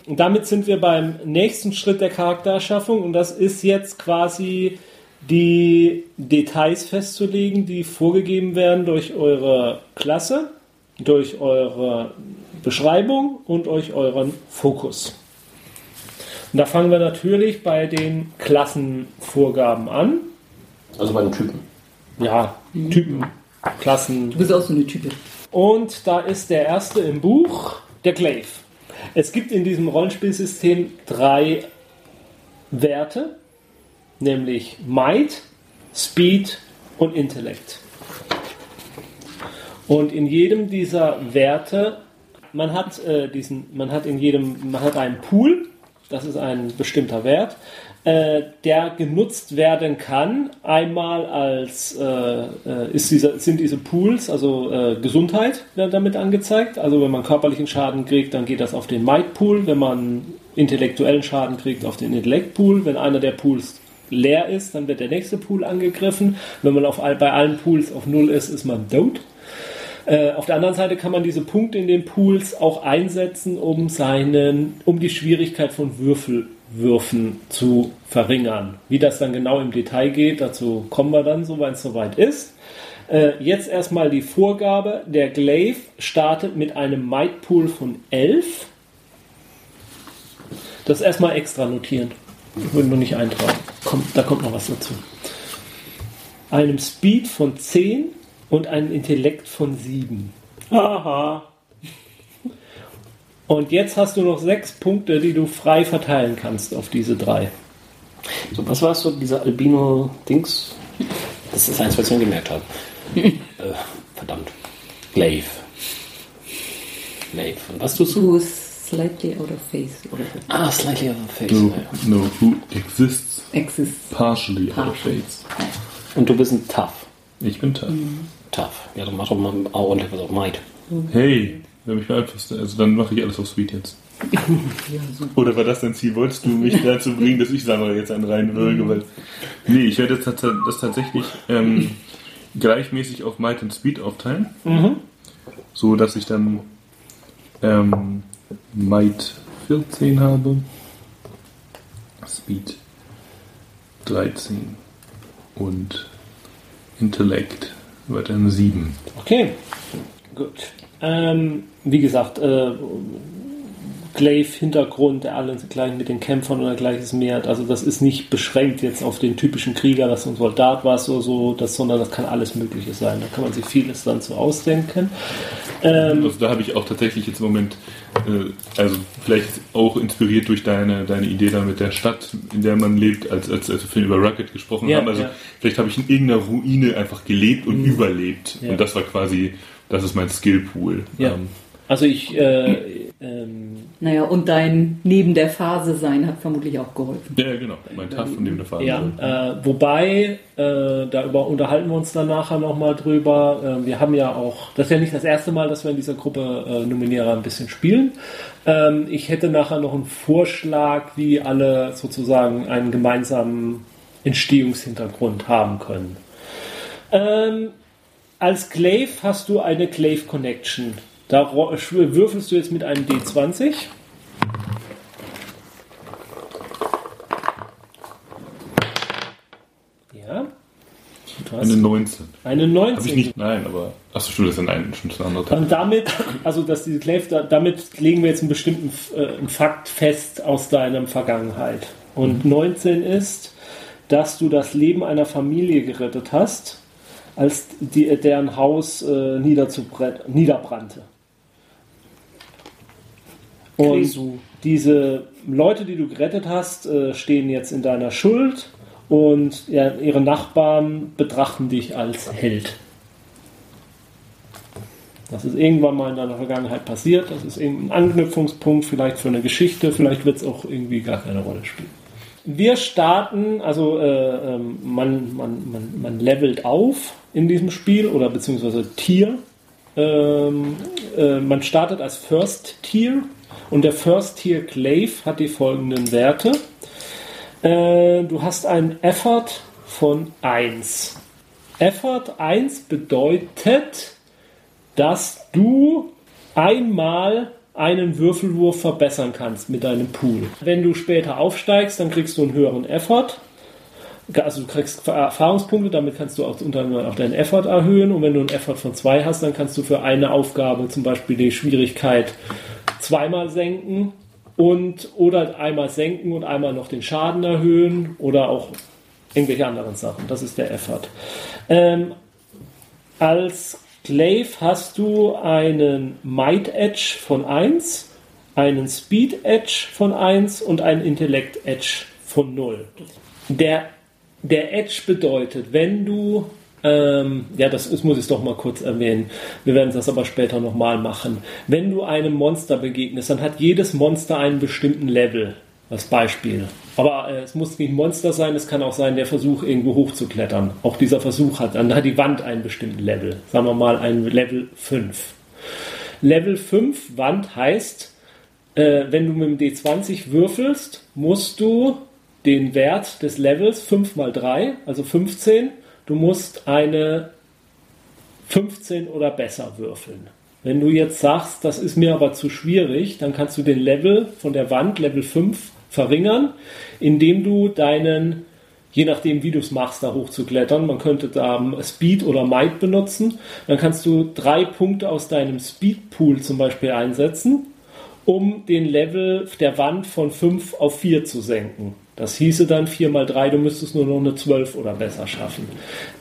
S1: Und damit sind wir beim nächsten Schritt der Charaktererschaffung und das ist jetzt quasi die Details festzulegen, die vorgegeben werden durch eure Klasse, durch eure Beschreibung und durch euren Fokus. Und da fangen wir natürlich bei den Klassenvorgaben an.
S2: Also bei den Typen.
S1: Ja, Typen, Klassen,
S4: Du bist auch so eine Type.
S1: Und da ist der erste im Buch, der Glaive. Es gibt in diesem Rollenspielsystem drei Werte, nämlich Might, Speed und Intellekt. Und in jedem dieser Werte, man hat äh, diesen, man hat in jedem, man hat einen Pool, das ist ein bestimmter Wert, äh, der genutzt werden kann. Einmal als äh, äh, dieser, sind diese Pools, also äh, Gesundheit wird damit angezeigt. Also wenn man körperlichen Schaden kriegt, dann geht das auf den Might Pool. Wenn man intellektuellen Schaden kriegt, auf den Intellekt Pool. Wenn einer der Pools leer ist, dann wird der nächste Pool angegriffen. Wenn man auf bei allen Pools auf Null ist, ist man tot. Äh, auf der anderen Seite kann man diese Punkte in den Pools auch einsetzen, um seinen, um die Schwierigkeit von Würfelwürfen zu verringern. Wie das dann genau im Detail geht, dazu kommen wir dann, soweit es soweit ist. Äh, jetzt erstmal die Vorgabe. Der Glaive startet mit einem Might Pool von 11. Das erstmal extra notieren. Ich würde nur nicht eintragen. Kommt, da kommt noch was dazu. Einem Speed von 10 und einen Intellekt von 7.
S2: Haha.
S1: Und jetzt hast du noch sechs Punkte, die du frei verteilen kannst auf diese drei.
S2: So, was war es so, dieser Albino-Dings? Das ist eins, was ich mir gemerkt habe. äh, verdammt. Glaive. Glaive. Und was tust du?
S4: Du slightly out of oder so.
S2: Ah, slightly out of face.
S3: No,
S2: Ja.
S3: no, who exists
S4: Exist.
S3: partially out of
S4: Partially.
S3: face.
S2: Und du bist ein Tough.
S3: Ich bin tough.
S2: Tough. Ja, dann mach doch mal auch ordentlich was auf Might.
S3: Hey, wenn mich beeinflusst, also dann mache ich alles auf Sweet jetzt. Oder war das dein Ziel? Wolltest du mich dazu bringen, dass ich Sandra jetzt einen reinwürge? Weil, nee, ich werde jetzt das tatsächlich ähm, gleichmäßig auf Might und Speed aufteilen. So dass ich dann ähm, Might 14 habe, Speed 13 und Intellekt weiterhin 7.
S1: Okay, gut. Ähm, wie gesagt, äh, Glaive, Hintergrund, der alle gleich mit den Kämpfern oder gleiches mehr hat. Also das ist nicht beschränkt jetzt auf den typischen Krieger, dass du ein Soldat warst oder so, das, sondern das kann alles Mögliche sein. Da kann man sich vieles dann so ausdenken. Ähm,
S3: Also da habe ich auch tatsächlich jetzt im Moment, äh, also vielleicht auch inspiriert durch deine, deine Idee da mit der Stadt, in der man lebt, als, als, als wir vorhin über Rocket gesprochen
S1: Ja,
S3: haben. Also
S1: ja.
S3: vielleicht habe ich in irgendeiner Ruine einfach gelebt und überlebt.
S1: Ja.
S3: Und das war quasi, das ist mein Skillpool.
S1: Ja.
S3: Ähm,
S1: also ich, äh, ähm,
S4: Naja, und dein neben der Phase sein hat vermutlich auch geholfen.
S3: ja, genau. Mein Tough von dem der Fall.
S1: Ja, äh, wobei, äh, darüber unterhalten wir uns dann nachher nochmal drüber. Äh, wir haben ja auch, das ist ja nicht das erste Mal, dass wir in dieser Gruppe äh, Nominierer ein bisschen spielen. Ähm, ich hätte nachher noch einen Vorschlag, wie alle sozusagen einen gemeinsamen Entstehungshintergrund haben können. Ähm, als Glaive hast du eine Glaive Connection. Da würfelst du jetzt mit einem D20. Ja.
S3: Eine 19.
S1: eine
S3: Habe
S1: 19.
S3: ich nicht, nein, aber. Achso, stimmt, das ist ein, schon ein anderer Teil.
S1: Und damit, also dass diese Clave, da- damit legen wir jetzt einen bestimmten äh, einen Fakt fest aus deiner Vergangenheit. Und 19 ist, dass du das Leben einer Familie gerettet hast, als die, deren Haus äh, niederzubren- niederbrannte. Und
S2: Jesu.
S1: diese Leute, die du gerettet hast, äh, stehen jetzt in deiner Schuld und ihre Nachbarn betrachten dich als Held. Das ist irgendwann mal in deiner Vergangenheit passiert. Das ist irgendein Anknüpfungspunkt, vielleicht für eine Geschichte, vielleicht wird es auch irgendwie gar keine Rolle spielen. Wir starten, also äh, ähm, man, man, man, man levelt auf in diesem Spiel oder beziehungsweise Tier. Ähm, äh, man startet als First Tier und der First Tier Glaive hat die folgenden Werte. Äh, du hast einen Effort von 1. Effort 1 bedeutet, dass du einmal einen Würfelwurf verbessern kannst mit deinem Pool. Wenn du später aufsteigst, dann kriegst du einen höheren Effort. Also du kriegst Erfahrungspunkte, damit kannst du auch unter anderem auch deinen Effort erhöhen. Und wenn du einen Effort von 2 hast, dann kannst du für eine Aufgabe zum Beispiel die Schwierigkeit zweimal senken und oder einmal senken und einmal noch den Schaden erhöhen oder auch irgendwelche anderen Sachen. Das ist der Effort. Ähm, als Glaive hast du einen Might Edge von 1, einen Speed Edge von 1 und einen Intellect Edge von 0. Der, der Edge bedeutet, wenn du, ähm, ja, das ist, muss ich doch mal kurz erwähnen, wir werden das aber später nochmal machen. Wenn du einem Monster begegnest, dann hat jedes Monster einen bestimmten Level. Als Beispiel. Aber äh, es muss nicht ein Monster sein, es kann auch sein, der Versuch, irgendwo hochzuklettern. Auch dieser Versuch hat, dann hat die Wand einen bestimmten Level. Sagen wir mal ein Level 5. Level 5 Wand heißt, äh, wenn du mit dem D20 würfelst, musst du den Wert des Levels 5 mal 3, also 15, du musst eine 15 oder besser würfeln. Wenn du jetzt sagst, das ist mir aber zu schwierig, dann kannst du den Level von der Wand, Level 5, verringern, indem du deinen, je nachdem wie du es machst, da hochzuklettern, man könnte da Speed oder Might benutzen, dann kannst du drei Punkte aus deinem Speed Pool zum Beispiel einsetzen, um den Level der Wand von 5 auf 4 zu senken. Das hieße dann 4 mal 3, du müsstest nur noch eine 12 oder besser schaffen.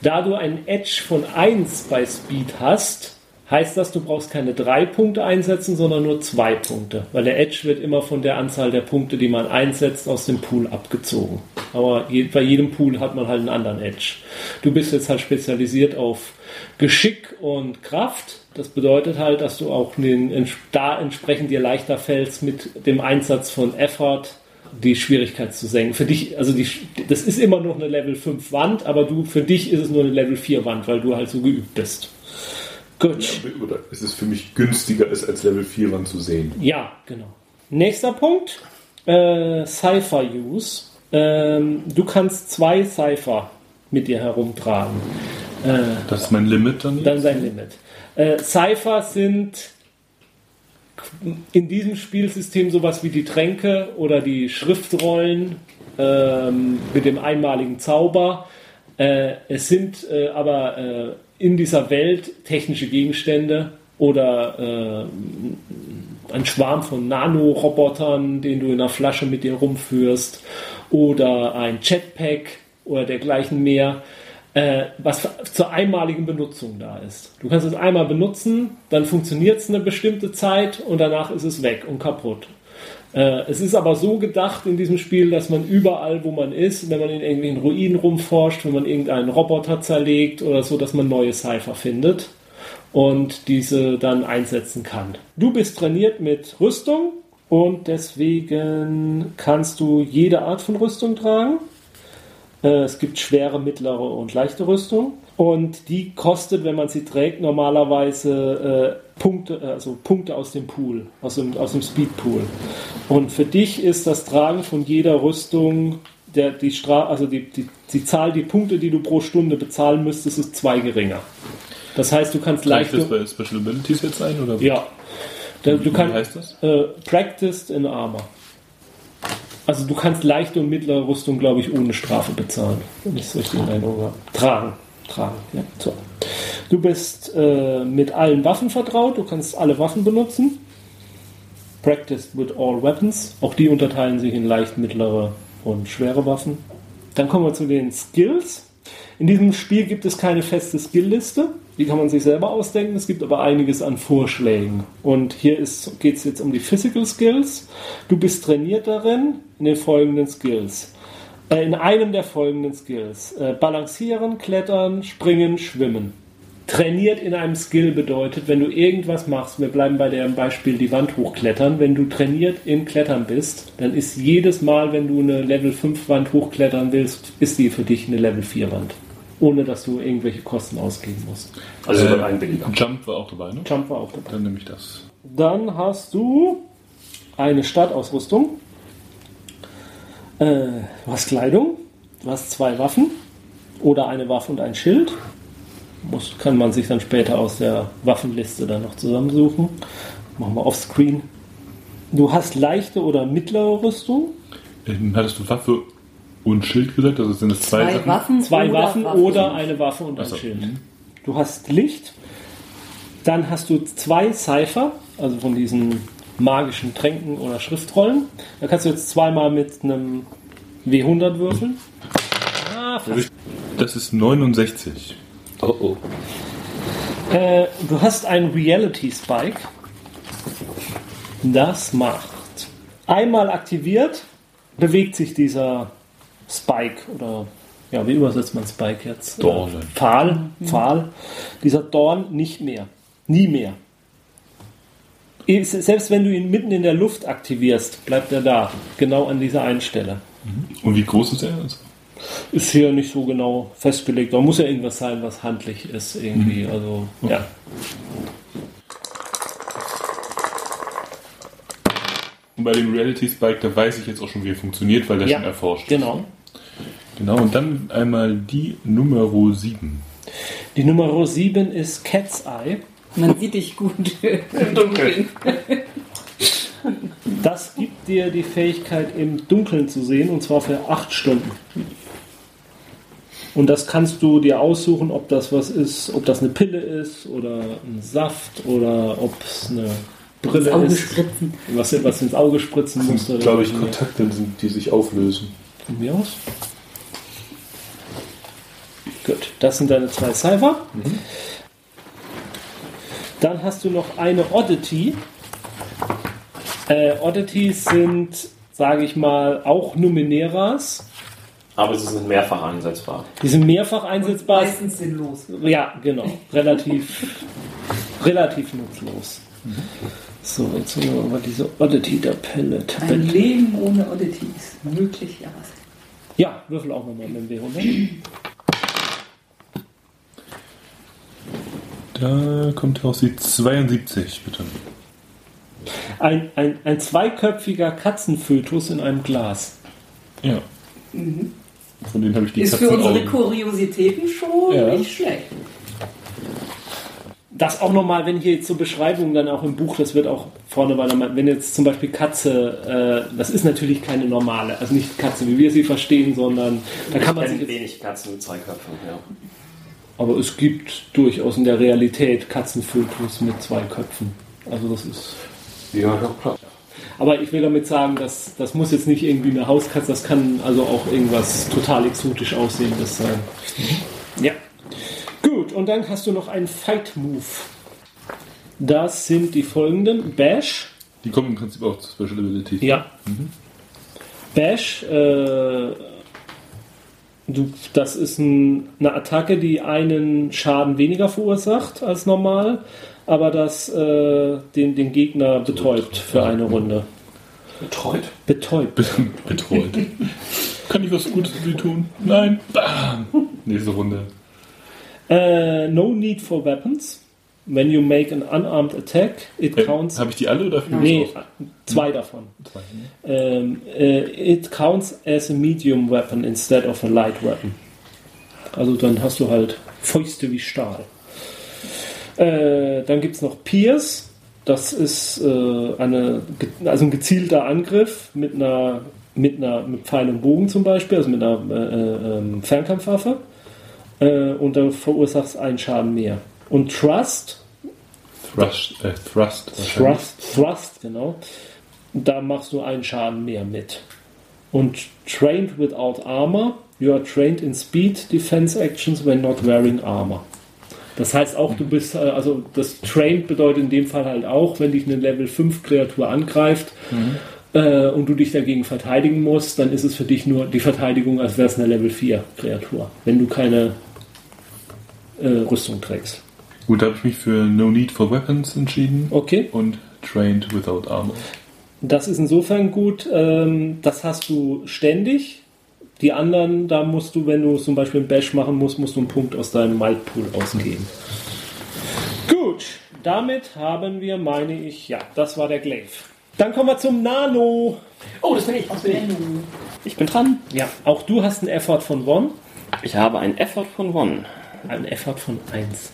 S1: Da du einen Edge von 1 bei Speed hast, heißt das, du brauchst keine drei Punkte einsetzen, sondern nur zwei Punkte, weil der Edge wird immer von der Anzahl der Punkte, die man einsetzt, aus dem Pool abgezogen. Aber bei jedem Pool hat man halt einen anderen Edge. Du bist jetzt halt spezialisiert auf Geschick und Kraft. Das bedeutet halt, dass du auch den, da entsprechend dir leichter fällst mit dem Einsatz von Effort die Schwierigkeit zu senken. Für dich, also die, das ist immer noch eine Level 5 Wand, aber du, für dich ist es nur eine Level 4 Wand, weil du halt so geübt bist.
S3: Gut. Ja, oder ist es für mich günstiger, es als Level 4 Wand zu sehen?
S1: Ja, genau. Nächster Punkt. Äh, Cypher Use. Ähm, du kannst zwei Cypher mit dir herumtragen.
S3: Äh, das ist mein Limit dann?
S1: Dann sein Limit. Äh, Cypher sind in diesem Spielsystem sowas wie die Tränke oder die Schriftrollen ähm, mit dem einmaligen Zauber. Äh, es sind äh, aber äh, in dieser Welt technische Gegenstände oder äh, ein Schwarm von Nanorobotern, den du in einer Flasche mit dir rumführst, oder ein Jetpack oder dergleichen mehr, äh, was zur einmaligen Benutzung da ist. Du kannst es einmal benutzen, dann funktioniert es eine bestimmte Zeit und danach ist es weg und kaputt. Äh, es ist aber so gedacht in diesem Spiel, dass man überall, wo man ist, wenn man in irgendwelchen Ruinen rumforscht, wenn man irgendeinen Roboter zerlegt oder so, dass man neue Cypher findet und diese dann einsetzen kann. Du bist trainiert mit Rüstung und deswegen kannst du jede Art von Rüstung tragen. Äh, es gibt schwere, mittlere und leichte Rüstung. Und die kostet, wenn man sie trägt, normalerweise äh, Punkte, also Punkte aus dem Pool, aus dem, aus dem Speedpool. Und für dich ist das Tragen von jeder Rüstung, der, die, Stra also die, die, die Zahl, die Punkte, die du pro Stunde bezahlen müsstest, ist zwei geringer. Das heißt, du kannst leicht.
S3: das bei Special Abilities jetzt ein? Oder?
S1: Ja.
S3: Da, du Wie heißt das?
S1: Äh, practiced in Armor. Also du kannst leichte und mittlere Rüstung, glaube ich, ohne Strafe bezahlen, wenn ich es richtig in Erinnerung habe. Tragen tragen. Ja, so. Du bist äh, mit allen Waffen vertraut, du kannst alle Waffen benutzen. Practiced with all weapons. Auch die unterteilen sich in leicht, mittlere und schwere Waffen. Dann kommen wir zu den Skills. In diesem Spiel gibt es keine feste Skillliste. Die kann man sich selber ausdenken. Es gibt aber einiges an Vorschlägen. Und hier geht es jetzt um die Physical Skills. Du bist trainiert darin in den folgenden Skills. Äh, in einem der folgenden Skills. Äh, balancieren, klettern, springen, schwimmen. Trainiert in einem Skill bedeutet, wenn du irgendwas machst, wir bleiben bei dem Beispiel die Wand hochklettern, wenn du trainiert im Klettern bist, dann ist jedes Mal, wenn du eine Level 5 Wand hochklettern willst, ist die für dich eine Level 4 Wand. Ohne dass du irgendwelche Kosten ausgeben musst.
S3: Also äh, ein Jump war auch dabei, ne?
S1: Jump war auch dabei.
S3: Dann nehme ich das.
S1: Dann hast du eine Stadtausrüstung. Äh, du hast Kleidung, du hast zwei Waffen oder eine Waffe und ein Schild. Muss, kann man sich dann später aus der Waffenliste dann noch zusammensuchen. Machen wir offscreen. Du hast leichte oder mittlere Rüstung.
S3: Ähm, hattest du Waffe und Schild gesagt? Also sind es zwei,
S4: zwei Waffen? Waffen?
S1: Zwei oder Waffen oder eine Waffe und ein Schild. Mhm. Du hast Licht. Dann hast du zwei Cypher, also von diesen magischen Tränken oder Schriftrollen. Da kannst du jetzt zweimal mit einem W100 würfeln.
S3: Ah, Das ist 69.
S2: Oh oh.
S1: Äh, du hast ein Reality Spike. Das macht einmal aktiviert, bewegt sich dieser Spike oder ja, wie übersetzt man Spike jetzt?
S3: Dorn.
S1: Äh, Pfahl, Pfahl. Dieser Dorn nicht mehr. Nie mehr. Eh, Selbst wenn du ihn mitten in der Luft aktivierst, bleibt er da. Genau an dieser einen Stelle.
S3: Und wie groß ist er? Also,
S1: Ist hier nicht so genau festgelegt. Da muss ja irgendwas sein, was handlich ist irgendwie. Also, ja.
S3: Und bei dem Reality Spike, da weiß ich jetzt auch schon, wie er funktioniert, weil der
S1: Ja,
S3: schon erforscht ist.
S1: Genau.
S3: Genau, und dann einmal die Nummer 7.
S1: Die Nummer 7 ist Cat's Eye.
S4: Man sieht dich gut im Dunkeln.
S1: Das gibt dir die Fähigkeit, im Dunkeln zu sehen, und zwar für 8 Stunden. Und das kannst du dir aussuchen, ob das was ist, ob das eine Pille ist oder ein Saft oder ob es eine Brille
S4: Ins Auge
S1: ist,
S4: spritzen.
S1: was, was ins Auge spritzen musst.
S3: glaube ich, sind, die sich auflösen.
S1: Von mir aus. Das sind deine zwei Cypher. Dann hast du noch eine Oddity. Äh, Oddities sind, sage ich mal, auch Numeneras.
S2: Aber sie sind mehrfach einsetzbar.
S1: Die sind mehrfach einsetzbar.
S4: Meistens sinnlos.
S1: Ja, genau. Relativ, relativ nutzlos. So, jetzt nehmen wir mal diese Oddity-Tabelle.
S4: Ein. Leben ohne Oddities. Möglich, ja.
S1: Ja, würfel auch nochmal mit dem W100.
S3: Da kommt raus die 72, bitte.
S1: Ein, ein, ein zweiköpfiger Katzenfötus in einem Glas.
S3: Ja. Von denen habe ich die
S4: Ist für unsere. Kuriositäten schon
S3: Ja.
S4: nicht schlecht.
S1: Das auch nochmal, wenn hier zur Beschreibung dann auch im Buch, das wird auch vorne, man- wenn jetzt zum Beispiel Katze, äh, das ist natürlich keine normale, also nicht Katze, wie wir sie verstehen, sondern da kann man
S2: Ich
S1: sich jetzt,
S2: wenig Katzen mit zwei Köpfen. Ja.
S1: Aber es gibt durchaus in der Realität Katzenfötus mit zwei Köpfen. Also das ist
S2: Ja, klar.
S1: Aber ich will damit sagen, dass das muss jetzt nicht irgendwie eine Hauskatze, das kann also auch irgendwas total exotisch aussehendes sein. Ja. Gut, und dann hast du noch einen Fight Move. Das sind die folgenden: Bash.
S3: Die kommen im Prinzip auch zu Special Abilities.
S1: Ja. Bash, äh, du, das ist ein, eine Attacke, die einen Schaden weniger verursacht als normal, aber das äh, den, den Gegner betäubt für eine Runde.
S2: Betreut?
S1: Betäubt.
S3: Betreut. Kann ich was Gutes für sie tun? Nein. Bam. Nächste Runde.
S1: Uh, no need for weapons. When you make an unarmed attack, it
S3: Äh,
S1: counts.
S3: Habe ich die alle oder
S1: nee, zwei davon.
S3: Zwei.
S1: Ähm, äh, it counts as a medium weapon instead of a light weapon. Also dann hast du halt Fäuste wie Stahl. Äh, dann gibt es noch Pierce. Das ist äh, eine, also ein gezielter Angriff mit einer, mit einer mit Pfeil und Bogen zum Beispiel, also mit einer äh, äh, ähm, Fernkampfwaffe. Äh, und da verursachst einen Schaden mehr. Und Trust,
S3: Thrust. Äh, Thrust.
S1: Thrust, Thrust, genau. Da machst du einen Schaden mehr mit. Und Trained without Armor, you are trained in Speed Defense Actions when not wearing Armor. Das heißt auch, du bist, äh, also das Trained bedeutet in dem Fall halt auch, wenn dich eine Level 5 Kreatur angreift äh, und du dich dagegen verteidigen musst, dann ist es für dich nur die Verteidigung, als wäre es eine Level 4 Kreatur, wenn du keine äh, Rüstung trägst.
S3: Gut, da habe ich mich für No Need for Weapons entschieden.
S1: Okay.
S3: Und Trained Without Armor.
S1: Das ist insofern gut, ähm, das hast du ständig. Die anderen, da musst du, wenn du zum Beispiel einen Bash machen musst, musst du einen Punkt aus deinem Maldpool ausgeben. Gut, damit haben wir, meine ich, ja, das war der Glaive. Dann kommen wir zum Nano.
S2: Oh, das bin ich. Das bin ich. Ich bin dran.
S1: Ja, auch du hast einen Effort von One,
S2: Ich habe einen Effort von One.
S1: einen Effort von 1.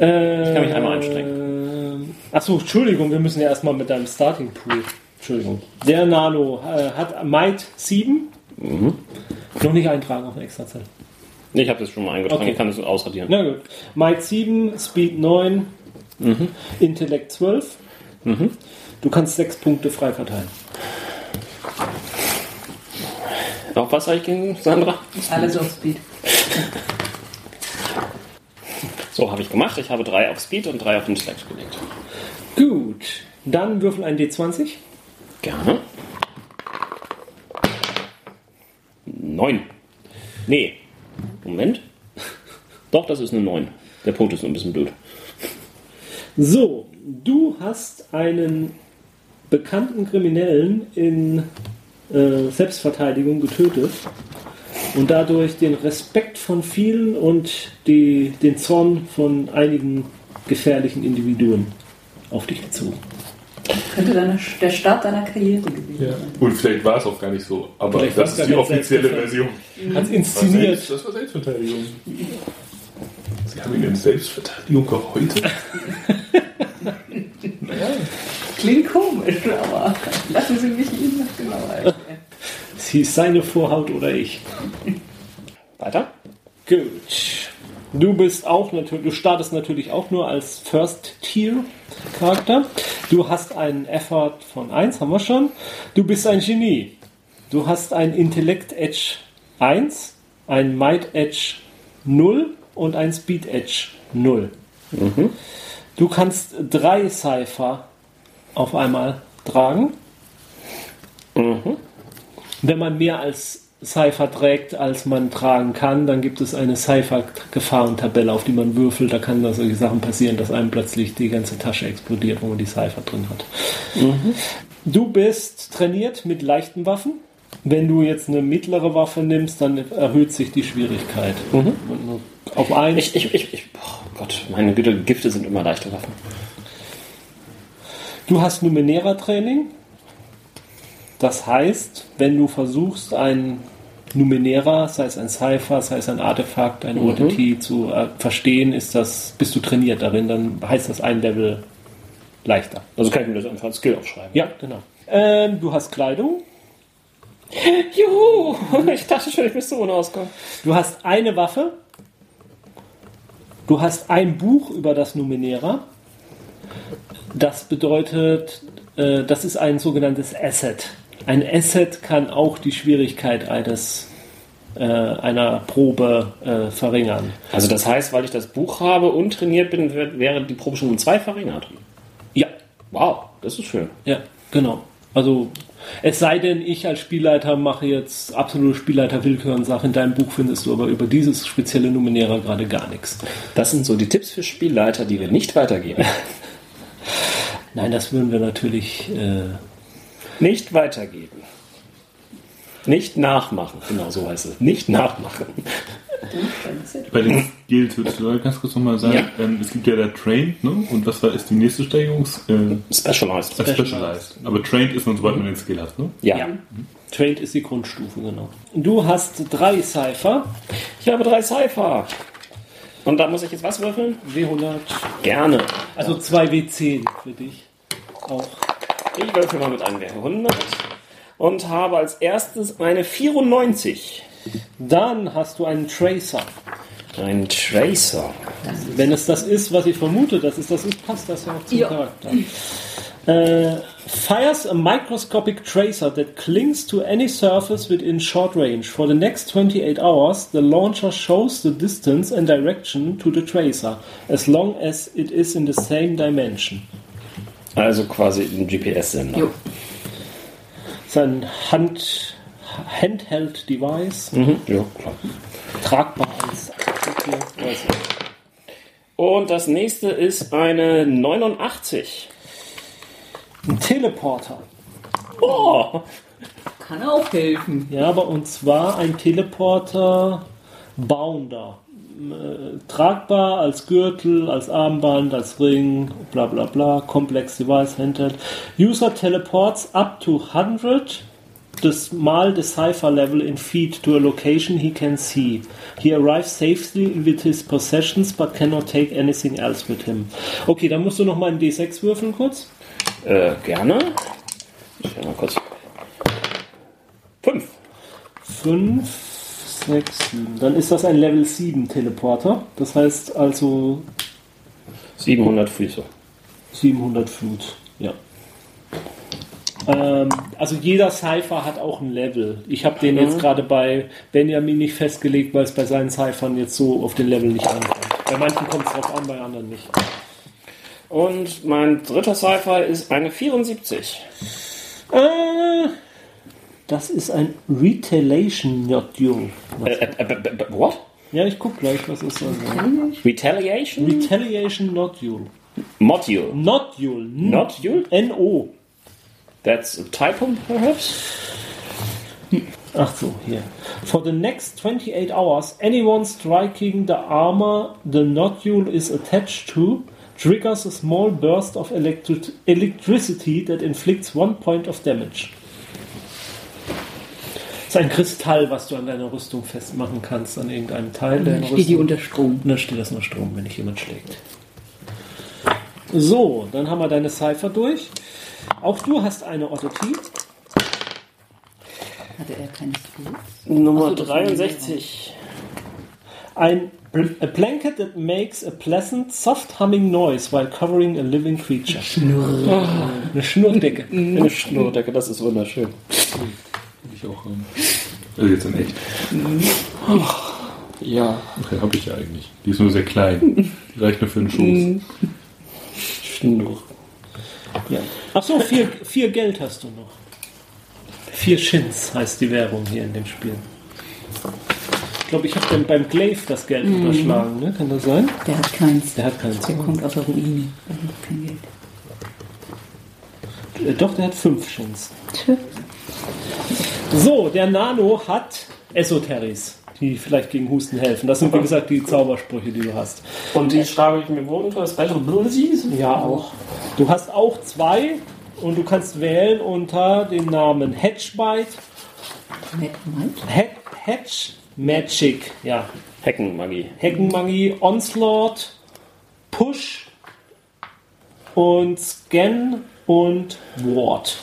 S1: Äh,
S2: Ich kann mich einmal einstrengen.
S1: Achso, Entschuldigung, wir müssen ja erstmal mit deinem Starting Pool. Entschuldigung. Der Nano äh, hat Might 7. Noch nicht eintragen auf eine Extrazahl.
S2: Ich habe das schon mal eingetragen.
S1: Okay.
S2: Ich kann das ausradieren.
S1: Na gut. Might 7, Speed 9, Intellekt 12. Du kannst 6 Punkte frei verteilen.
S2: Auf was habe ich gegen Sandra?
S4: Alles auf Speed.
S2: So habe ich gemacht. Ich habe drei auf Speed und drei auf Intellect gelegt.
S1: Gut. Dann würfel ein D20.
S2: Gerne. Neun. Nee. Moment. Doch, das ist eine Neun. Der Punkt ist nur ein bisschen blöd.
S1: So, du hast einen bekannten Kriminellen in äh, Selbstverteidigung getötet und dadurch den Respekt von vielen und die, den Zorn von einigen gefährlichen Individuen auf dich gezogen.
S4: Könnte deine, der Start deiner Karriere gewesen
S3: Ja.
S4: sein.
S3: Und vielleicht war es auch gar nicht so, aber
S1: Vielleicht
S3: das ist die offizielle. Version.
S1: Als
S3: Das war
S1: inszeniert.
S3: Selbst- Das war Selbstverteidigung. Sie haben ihn in Selbstverteidigung gehäutet.
S4: Klingt komisch, aber lassen Sie mich Ihnen noch genauer erklären.
S1: Es hieß seine Vorhaut oder ich.
S2: Weiter?
S1: Gut. Du bist auch natürlich, du startest natürlich auch nur als First Tier Charakter. Du hast einen Effort von 1, haben wir schon. Du bist ein Genie. Du hast ein Intellekt Edge 1, ein Might Edge 0 und ein Speed Edge 0. Du kannst drei Cypher auf einmal tragen. Wenn man mehr als Cypher trägt, als man tragen kann, dann gibt es eine Cypher-Gefahrentabelle, auf die man würfelt. Da kann da solche Sachen passieren, dass einem plötzlich die ganze Tasche explodiert, wo man die Cypher drin hat. Du bist trainiert mit leichten Waffen. Wenn du jetzt eine mittlere Waffe nimmst, dann erhöht sich die Schwierigkeit. Du Auf eins.
S2: Ich, ich, ich, ich, oh Gott, meine Güte, Gifte sind immer leichte Waffen.
S1: Du hast Numenera-Training. Das heißt, wenn du versuchst, ein Numenera, sei es ein Cypher, sei es ein Artefakt, ein OTT zu äh, verstehen, ist das, bist du trainiert darin, dann heißt das ein Level leichter.
S2: Also kann ich mir das einfach als Skill aufschreiben.
S1: Ja, genau. Ähm, du hast Kleidung.
S2: Juhu! Ich dachte schon, ich müsste ohne auskommen.
S1: Du hast eine Waffe. Du hast ein Buch über das Numenera. Das bedeutet, äh, das ist ein sogenanntes Asset. Ein Asset kann auch die Schwierigkeit eines, äh, einer Probe äh, verringern.
S2: Also das heißt, weil ich das Buch habe und trainiert bin, wär- wäre die Probe schon um zwei verringert.
S1: Ja,
S2: Wow, das ist schön.
S1: ja, genau. Also es sei denn, ich als Spielleiter mache jetzt absolute Spielleiter-Willkür und sage, in deinem Buch findest du aber über dieses spezielle Numenera gerade gar nichts.
S2: Das sind so die Tipps für Spielleiter, die wir nicht weitergeben.
S1: Nein, das würden wir natürlich... Äh,
S2: Nicht weitergeben. Nicht nachmachen. Genau so heißt es. Nicht nachmachen.
S3: Bei den Skills würdest du ganz kurz nochmal sagen,
S2: Ja.
S3: ähm, es gibt ja der Trained, ne? Und was war, ist die nächste Steigerung? Äh,
S2: Specialized.
S3: Specialized. Aber Trained ist man, sobald man den Skill hat, ne?
S2: Ja.
S1: Trained ist die Grundstufe, genau. Du hast drei Cypher,
S2: Ich habe drei Cypher. Und da muss ich jetzt was würfeln?
S1: W100,
S2: Gerne.
S1: also zwei W10 für dich. Auch.
S2: Ich würfel mal mit einem W100 und habe als erstes eine 94.
S1: Dann hast du einen Tracer.
S2: Ein Tracer.
S1: Wenn es das ist, was ich vermute, dass es das ist, passt das ja auch zum
S4: Ja.
S1: Charakter. Äh, fires a microscopic tracer that clings to any surface within short range. For the next 28 hours, the launcher shows the distance and direction to the tracer, as long as it is in the same dimension.
S2: Also quasi ein GPS-Sender.
S4: Jo.
S1: Sein Hand, Handheld-Device,
S2: Mhm. Ja, klar.
S1: tragbar als ich.
S2: Und das nächste ist eine 89.
S1: ein Teleporter.
S2: Oh!
S4: Kann auch helfen.
S1: Ja, aber und zwar ein Teleporter Bounder. Äh, tragbar als Gürtel, als Armband, als Ring, bla bla bla, complex device, handheld. User teleports up to 100 das mal the cipher level in feet to a location he can see. He arrives safely with his possessions but cannot take anything else with him. Okay, dann musst du noch mal einen D6 würfeln kurz.
S2: Äh, gerne. Ich mal kurz. Fünf.
S1: 5, 6, 7. Dann ist das ein Level 7 Teleporter. Das heißt also
S2: 700 Füße.
S1: 700 Flut. Ja. Ähm, also jeder Cypher hat auch ein Level. Ich habe den jetzt gerade bei Benjamin nicht festgelegt, weil es bei seinen Cyphern jetzt so auf den Level nicht ankommt. Bei manchen kommt es drauf an, bei anderen nicht.
S2: Und mein dritter Cypher ist eine 74.
S1: Äh, das ist ein Retaliation Nodule.
S2: Äh, äh, äh, what?
S1: Ja, ich guck gleich, was ist das?
S2: Retaliation?
S1: Retaliation Nodule.
S2: Module.
S1: Nodule.
S2: Nodule?
S1: N-O.
S2: That's a typo, perhaps?
S1: Ach so, hier. For the next 28 hours, anyone striking the armor the nodule is attached to triggers a small burst of electri electricity that inflicts one point of damage. Das ist ein Kristall, was du an deiner Rüstung festmachen kannst, an irgendeinem Teil deiner
S4: Steht die
S1: Rüstung.
S4: unter Strom.
S1: Und dann steht das nur Strom, wenn dich jemand schlägt. So, dann haben wir deine Cypher durch. Auch du hast eine Oddity.
S4: Hatte er kein Skill?
S2: Nummer
S4: so, das war
S2: 63.
S1: Ein a blanket that makes a pleasant, soft humming noise while covering a living creature. Eine Schnurrdecke.
S2: Eine Schnurdecke, das ist wunderschön.
S3: Hab ich auch. Ähm, also jetzt in echt.
S2: Ja.
S3: Okay, habe ich ja eigentlich. Die ist nur sehr klein. Die reicht nur für den Schoß.
S2: Schnur.
S1: Ja. Ach so, vier, vier Geld hast du noch. Vier Shins heißt die Währung hier in dem Spiel. Ich glaube, ich habe dann beim Glaive das Geld unterschlagen, ne? Kann das sein?
S4: Der hat keins.
S1: Der hat keinen
S4: Der kommt aus der Ruine. Der hat kein Geld.
S1: Äh, Doch, der hat fünf Shins. So, der Nano hat Esoteris, die vielleicht gegen Husten helfen. Das sind, wie gesagt, die Zaubersprüche, die du hast.
S2: Und die schreibe ich mir wo unter Special Abilities?
S1: Ja, auch. Du hast auch zwei und du kannst wählen unter dem Namen Hedgebite. Head, Hedge Magic, ja,
S2: Heckenmagie.
S1: Heckenmagie, Onslaught, Push und Scan und Ward.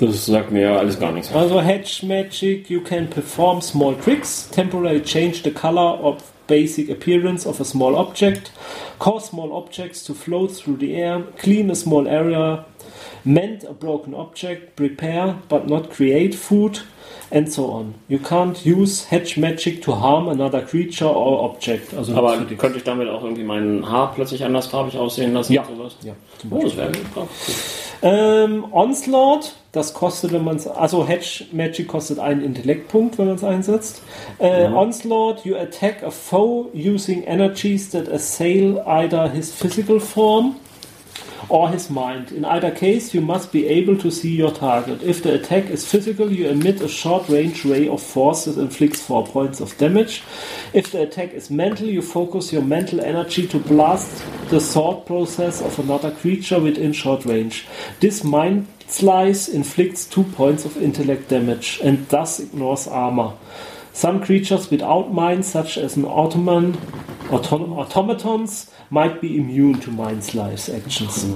S2: Das sagt mir alles gar nichts.
S1: Also Hedge Magic, you can perform small tricks, temporarily change the color of basic appearance of a small object, cause small objects to float through the air, clean a small area, mend a broken object, prepare but not create food, and so on. You can't use Hedge Magic to harm another creature or object. Also
S2: Aber könnte ich damit auch irgendwie mein Haar plötzlich andersfarbig aussehen lassen?
S1: Ja.
S2: Sowas?
S1: ja, zum
S2: Oh, das wäre gut.
S1: Ähm, Onslaught, das kostet, wenn man es, also Hedge Magic kostet einen Intellektpunkt, wenn man es einsetzt. Äh, Onslaught, you attack a foe using energies that assail either his physical form or his mind. In either case, you must be able to see your target. If the attack is physical, you emit a short range ray of force that inflicts 4 points of damage. If the attack is mental, you focus your mental energy to blast the thought process of another creature within short range. This mind slice inflicts 2 points of intellect damage and thus ignores armor. Some creatures without minds, such as an automan, autom automatons, might be immune to mind slice actions.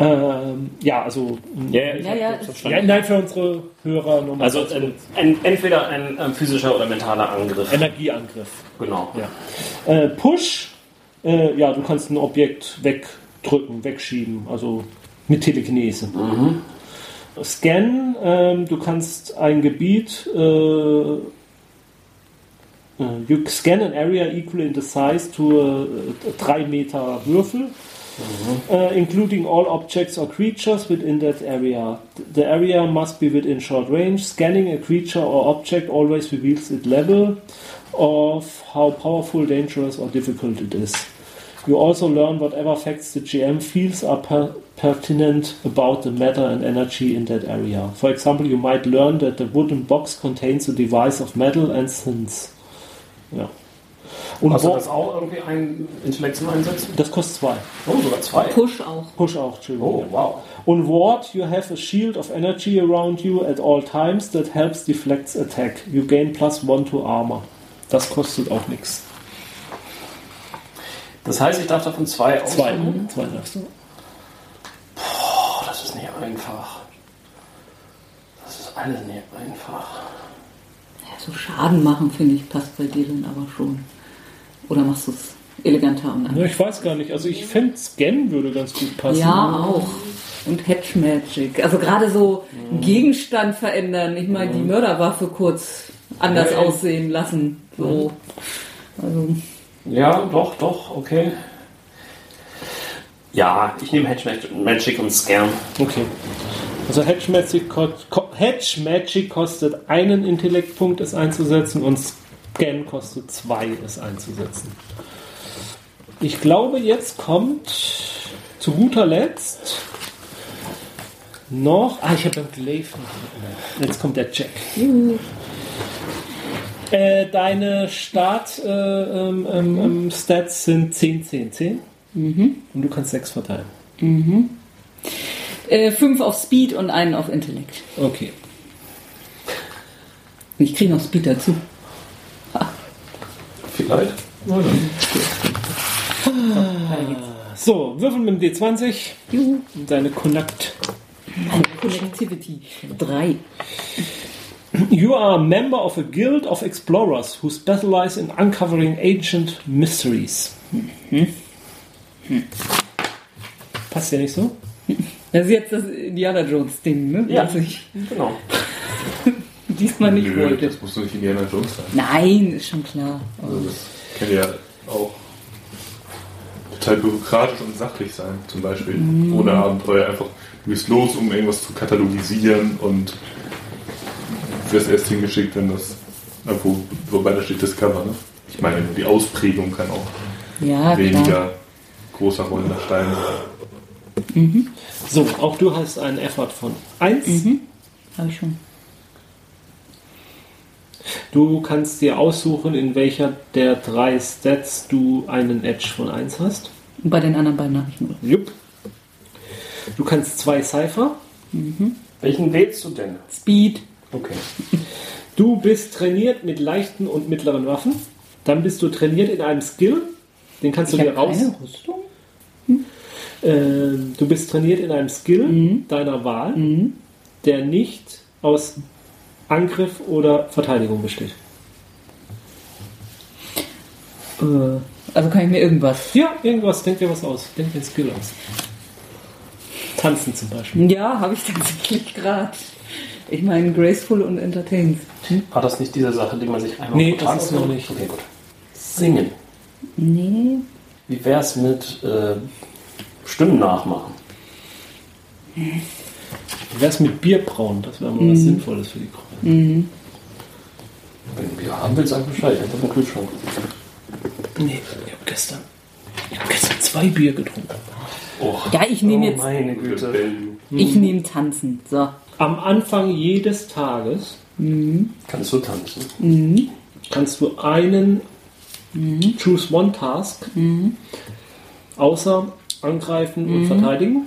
S1: Ähm, ja, also
S2: Ja, ja,
S4: Ja, ja,
S2: verstanden.
S1: ja, nein, für unsere Hörer nochmal.
S2: Also ein, ein, entweder ein, ähm, physischer oder mentaler Angriff.
S1: Energieangriff.
S2: Genau.
S1: Ja. Äh, Push, äh, ja, du kannst ein Objekt wegdrücken, wegschieben, also mit Telekinese. Scan, ähm, du kannst ein Gebiet, äh, äh, you scan an area equal in the size to a 3 Meter Würfel. Uh, including all objects or creatures within that area. The area must be within short range. Scanning a creature or object always reveals its level of how powerful, dangerous, or difficult it is. You also learn whatever facts the GM feels are per- pertinent about the matter and energy in that area. For example, you might learn that the wooden box contains a device of metal and synths. Ja. Und
S2: Hast du das auch irgendwie ein Intellekt zum Einsetzen?
S1: das kostet zwei.
S2: Oh, sogar zwei.
S4: Push auch.
S1: Push auch, Entschuldigung.
S2: Oh, wow.
S1: On Ward, you have a shield of energy around you at all times that helps deflects attack. You gain plus one to armor. Das kostet auch nichts.
S2: Das heißt, ich darf davon zwei
S1: Zwei.
S2: aussuchen?
S1: Zwei darfst du.
S2: Oh, das ist nicht einfach. Das ist alles nicht einfach.
S4: Ja, so Schaden machen, finde ich, passt bei dir dann aber schon. Oder machst du es eleganter und
S1: Ja,
S4: anders?
S1: ich weiß gar nicht. Also ich finde Scan würde ganz gut passen.
S4: Ja, auch. Und Hedge Magic. Also gerade so einen Gegenstand verändern. Ich meine, die Mörderwaffe kurz anders
S2: Ja, ja.
S4: aussehen lassen. So. Also,
S2: Ja, doch, doch, okay. Ja, ich nehme Hedge Magic- und Scam.
S1: Okay. Also Hedge Magic, Hedge Magic kostet einen Intellektpunkt, es einzusetzen, und Scan kostet zwei, es einzusetzen. Ich glaube, jetzt kommt zu guter Letzt noch. Ah, ich habe beim Glaive. Jetzt kommt der Check. Äh, deine Start äh, ähm, ähm, ähm, Stats sind 10, 10, 10. Und du kannst 6 verteilen.
S4: äh, fünf auf Speed und einen auf Intellekt.
S1: Okay.
S4: Ich kriege noch Speed dazu.
S2: Vielleicht.
S1: So, würfel mit dem D20.
S4: Juhu.
S1: Und Deine Connect.
S4: Eine Connectivity. Drei.
S1: You are a member of a guild of explorers who specialize in uncovering ancient mysteries. Passt ja nicht so?
S4: Das ist jetzt das Indiana Jones Ding, ne?
S2: Ja.
S4: Was ich
S2: Genau.
S4: diesmal nicht
S3: Nö,
S4: wollte.
S3: das muss doch nicht Indiana Jones sein.
S4: Nein, ist schon klar.
S3: Also das kann ja auch total bürokratisch und sachlich sein, zum Beispiel. Ohne Abenteuer einfach, du gehst los, um irgendwas zu katalogisieren und wirst erst hingeschickt, wenn das, wo, wobei da steht Discover, ne? Ich meine, nur die Ausprägung kann auch
S4: Ja, klar.
S3: weniger großer rollender Stein sein.
S1: So, auch du hast einen Effort von 1.
S4: Hab ich schon.
S1: Du kannst dir aussuchen, in welcher der drei Stats du einen Edge von 1 hast.
S4: Bei den anderen beiden habe ich nur.
S1: Jupp. Du kannst zwei Cypher.
S2: Welchen wählst du denn?
S4: Speed.
S2: Okay.
S1: Du bist trainiert mit leichten und mittleren Waffen. Dann bist du trainiert in einem Skill. Den kannst du
S4: Ich
S1: dir
S4: habe
S1: raus.
S4: keine Rüstung.
S1: Ähm, du bist trainiert in einem Skill
S4: Mhm.
S1: deiner Wahl, der nicht aus Angriff oder Verteidigung besteht.
S4: Äh, also kann ich mir irgendwas.
S1: Ja, irgendwas, denk dir was aus. Denk dir ein Skill aus. Tanzen zum Beispiel.
S4: Ja, habe ich tatsächlich gerade. Ich meine, graceful und entertained.
S2: War das nicht diese Sache, die man sich einmal
S1: Nee, das ist noch nicht.
S2: Okay, gut. Singen.
S4: Nee.
S2: Wie wär's mit äh, Stimmen nachmachen?
S1: Wie wär's mit Bierbrauen? Das wäre mal
S4: Mhm.
S1: was Sinnvolles für die Gruppe.
S2: Wenn du Bier haben willst, sag Bescheid. Ich hab im Kühlschrank.
S1: Nee, ich habe gestern, ich hab gestern zwei Bier getrunken.
S2: Oh,
S4: Ja, ich nehme
S2: oh
S4: jetzt.
S2: meine Güte.
S4: Ich nehme tanzen. So.
S1: Am Anfang jedes Tages
S2: Kannst du tanzen?
S1: kannst du einen Choose One Task außer Angreifen und Verteidigen,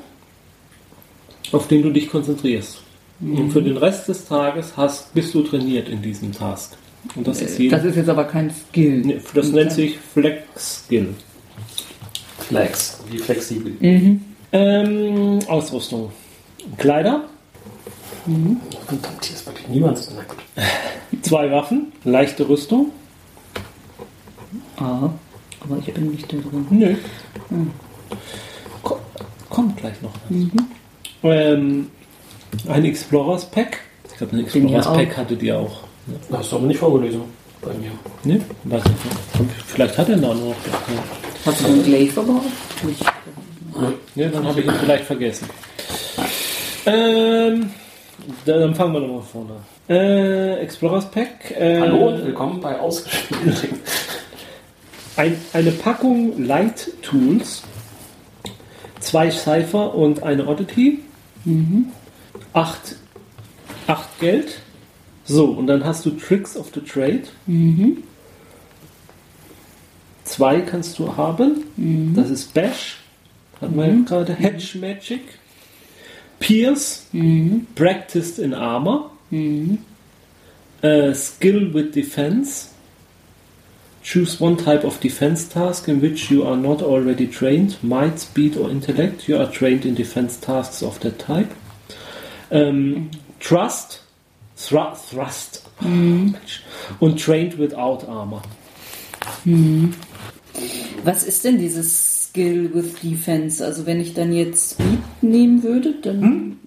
S1: auf den du dich konzentrierst. Und für den Rest des Tages hast, bist du trainiert in diesem Task. Und das ist
S4: Das ist jetzt aber kein Skill.
S1: Nee, Das nennt sich Flex Skill.
S2: Flex. Wie flexibel.
S1: Ähm, Ausrüstung. Kleider,
S2: Verdammt, hier ist wirklich niemand. Na gut.
S1: zwei Waffen, leichte Rüstung.
S4: Ah, aber ich bin nicht da drin.
S1: Nö. Ko- Kommt gleich noch. was. Ähm, ein Explorers Pack. Ich glaube, ein
S4: Den
S1: Explorers
S4: ja auch.
S1: Pack hattet ihr auch.
S2: Hast du aber nicht vorgelesen bei mir.
S1: Ne? Weiß ich nicht. Vielleicht hat er da noch.
S4: Hast du einen Glaive? Nicht.
S1: Ja, dann habe ich ihn vielleicht vergessen. Ähm, dann fangen wir nochmal vorne. Äh, Explorers Pack. Äh,
S2: Hallo und willkommen bei Ausgespielten.
S1: Ein, eine Packung Light Tools, zwei Cypher und eine Oddity, acht, acht Geld. So, und dann hast du Tricks of the Trade. Zwei kannst du haben. Das ist Bash, hatten wir ja gerade. Hedge Magic, Pierce, mm-hmm. Practiced in Armor, äh, Skill with Defense. Choose one type of defense task in which you are not already trained. Might, speed or intellect. You are trained in defense tasks of that type. Ähm, trust, thru thrust. Mensch. Und trained without armor.
S4: Was ist denn dieses Skill with Defense. Also wenn ich dann jetzt Speed nehmen würde, dann.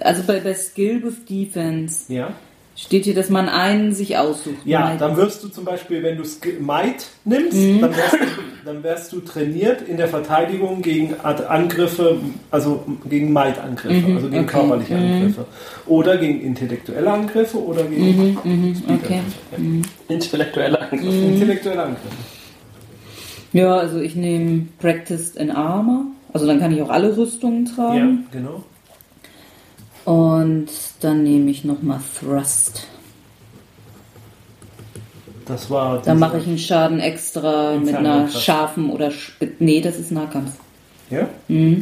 S4: Also bei, bei Skill with Defense
S1: Ja.
S4: steht hier, dass man einen sich aussucht.
S1: Ja,
S4: Might.
S1: dann wirst du zum Beispiel, wenn du Sk- Might nimmst, dann, wärst du, dann wärst du trainiert in der Verteidigung gegen Angriffe, also gegen Might-Angriffe, also gegen
S4: okay.
S1: körperliche Angriffe. Oder gegen intellektuelle Angriffe oder gegen
S4: okay.
S2: Intellektuelle Angriff.
S1: intellektuelle Angriffe.
S4: Ja, also ich nehme Practiced in Armor. Also dann kann ich auch alle Rüstungen
S1: Ja,
S4: tragen.
S1: genau.
S4: Und dann nehme ich nochmal Thrust.
S1: Das war
S4: Da
S1: diese-
S4: mache ich einen Schaden extra mit einer scharfen oder spit. Nee, das ist Nahkampf.
S1: Ja?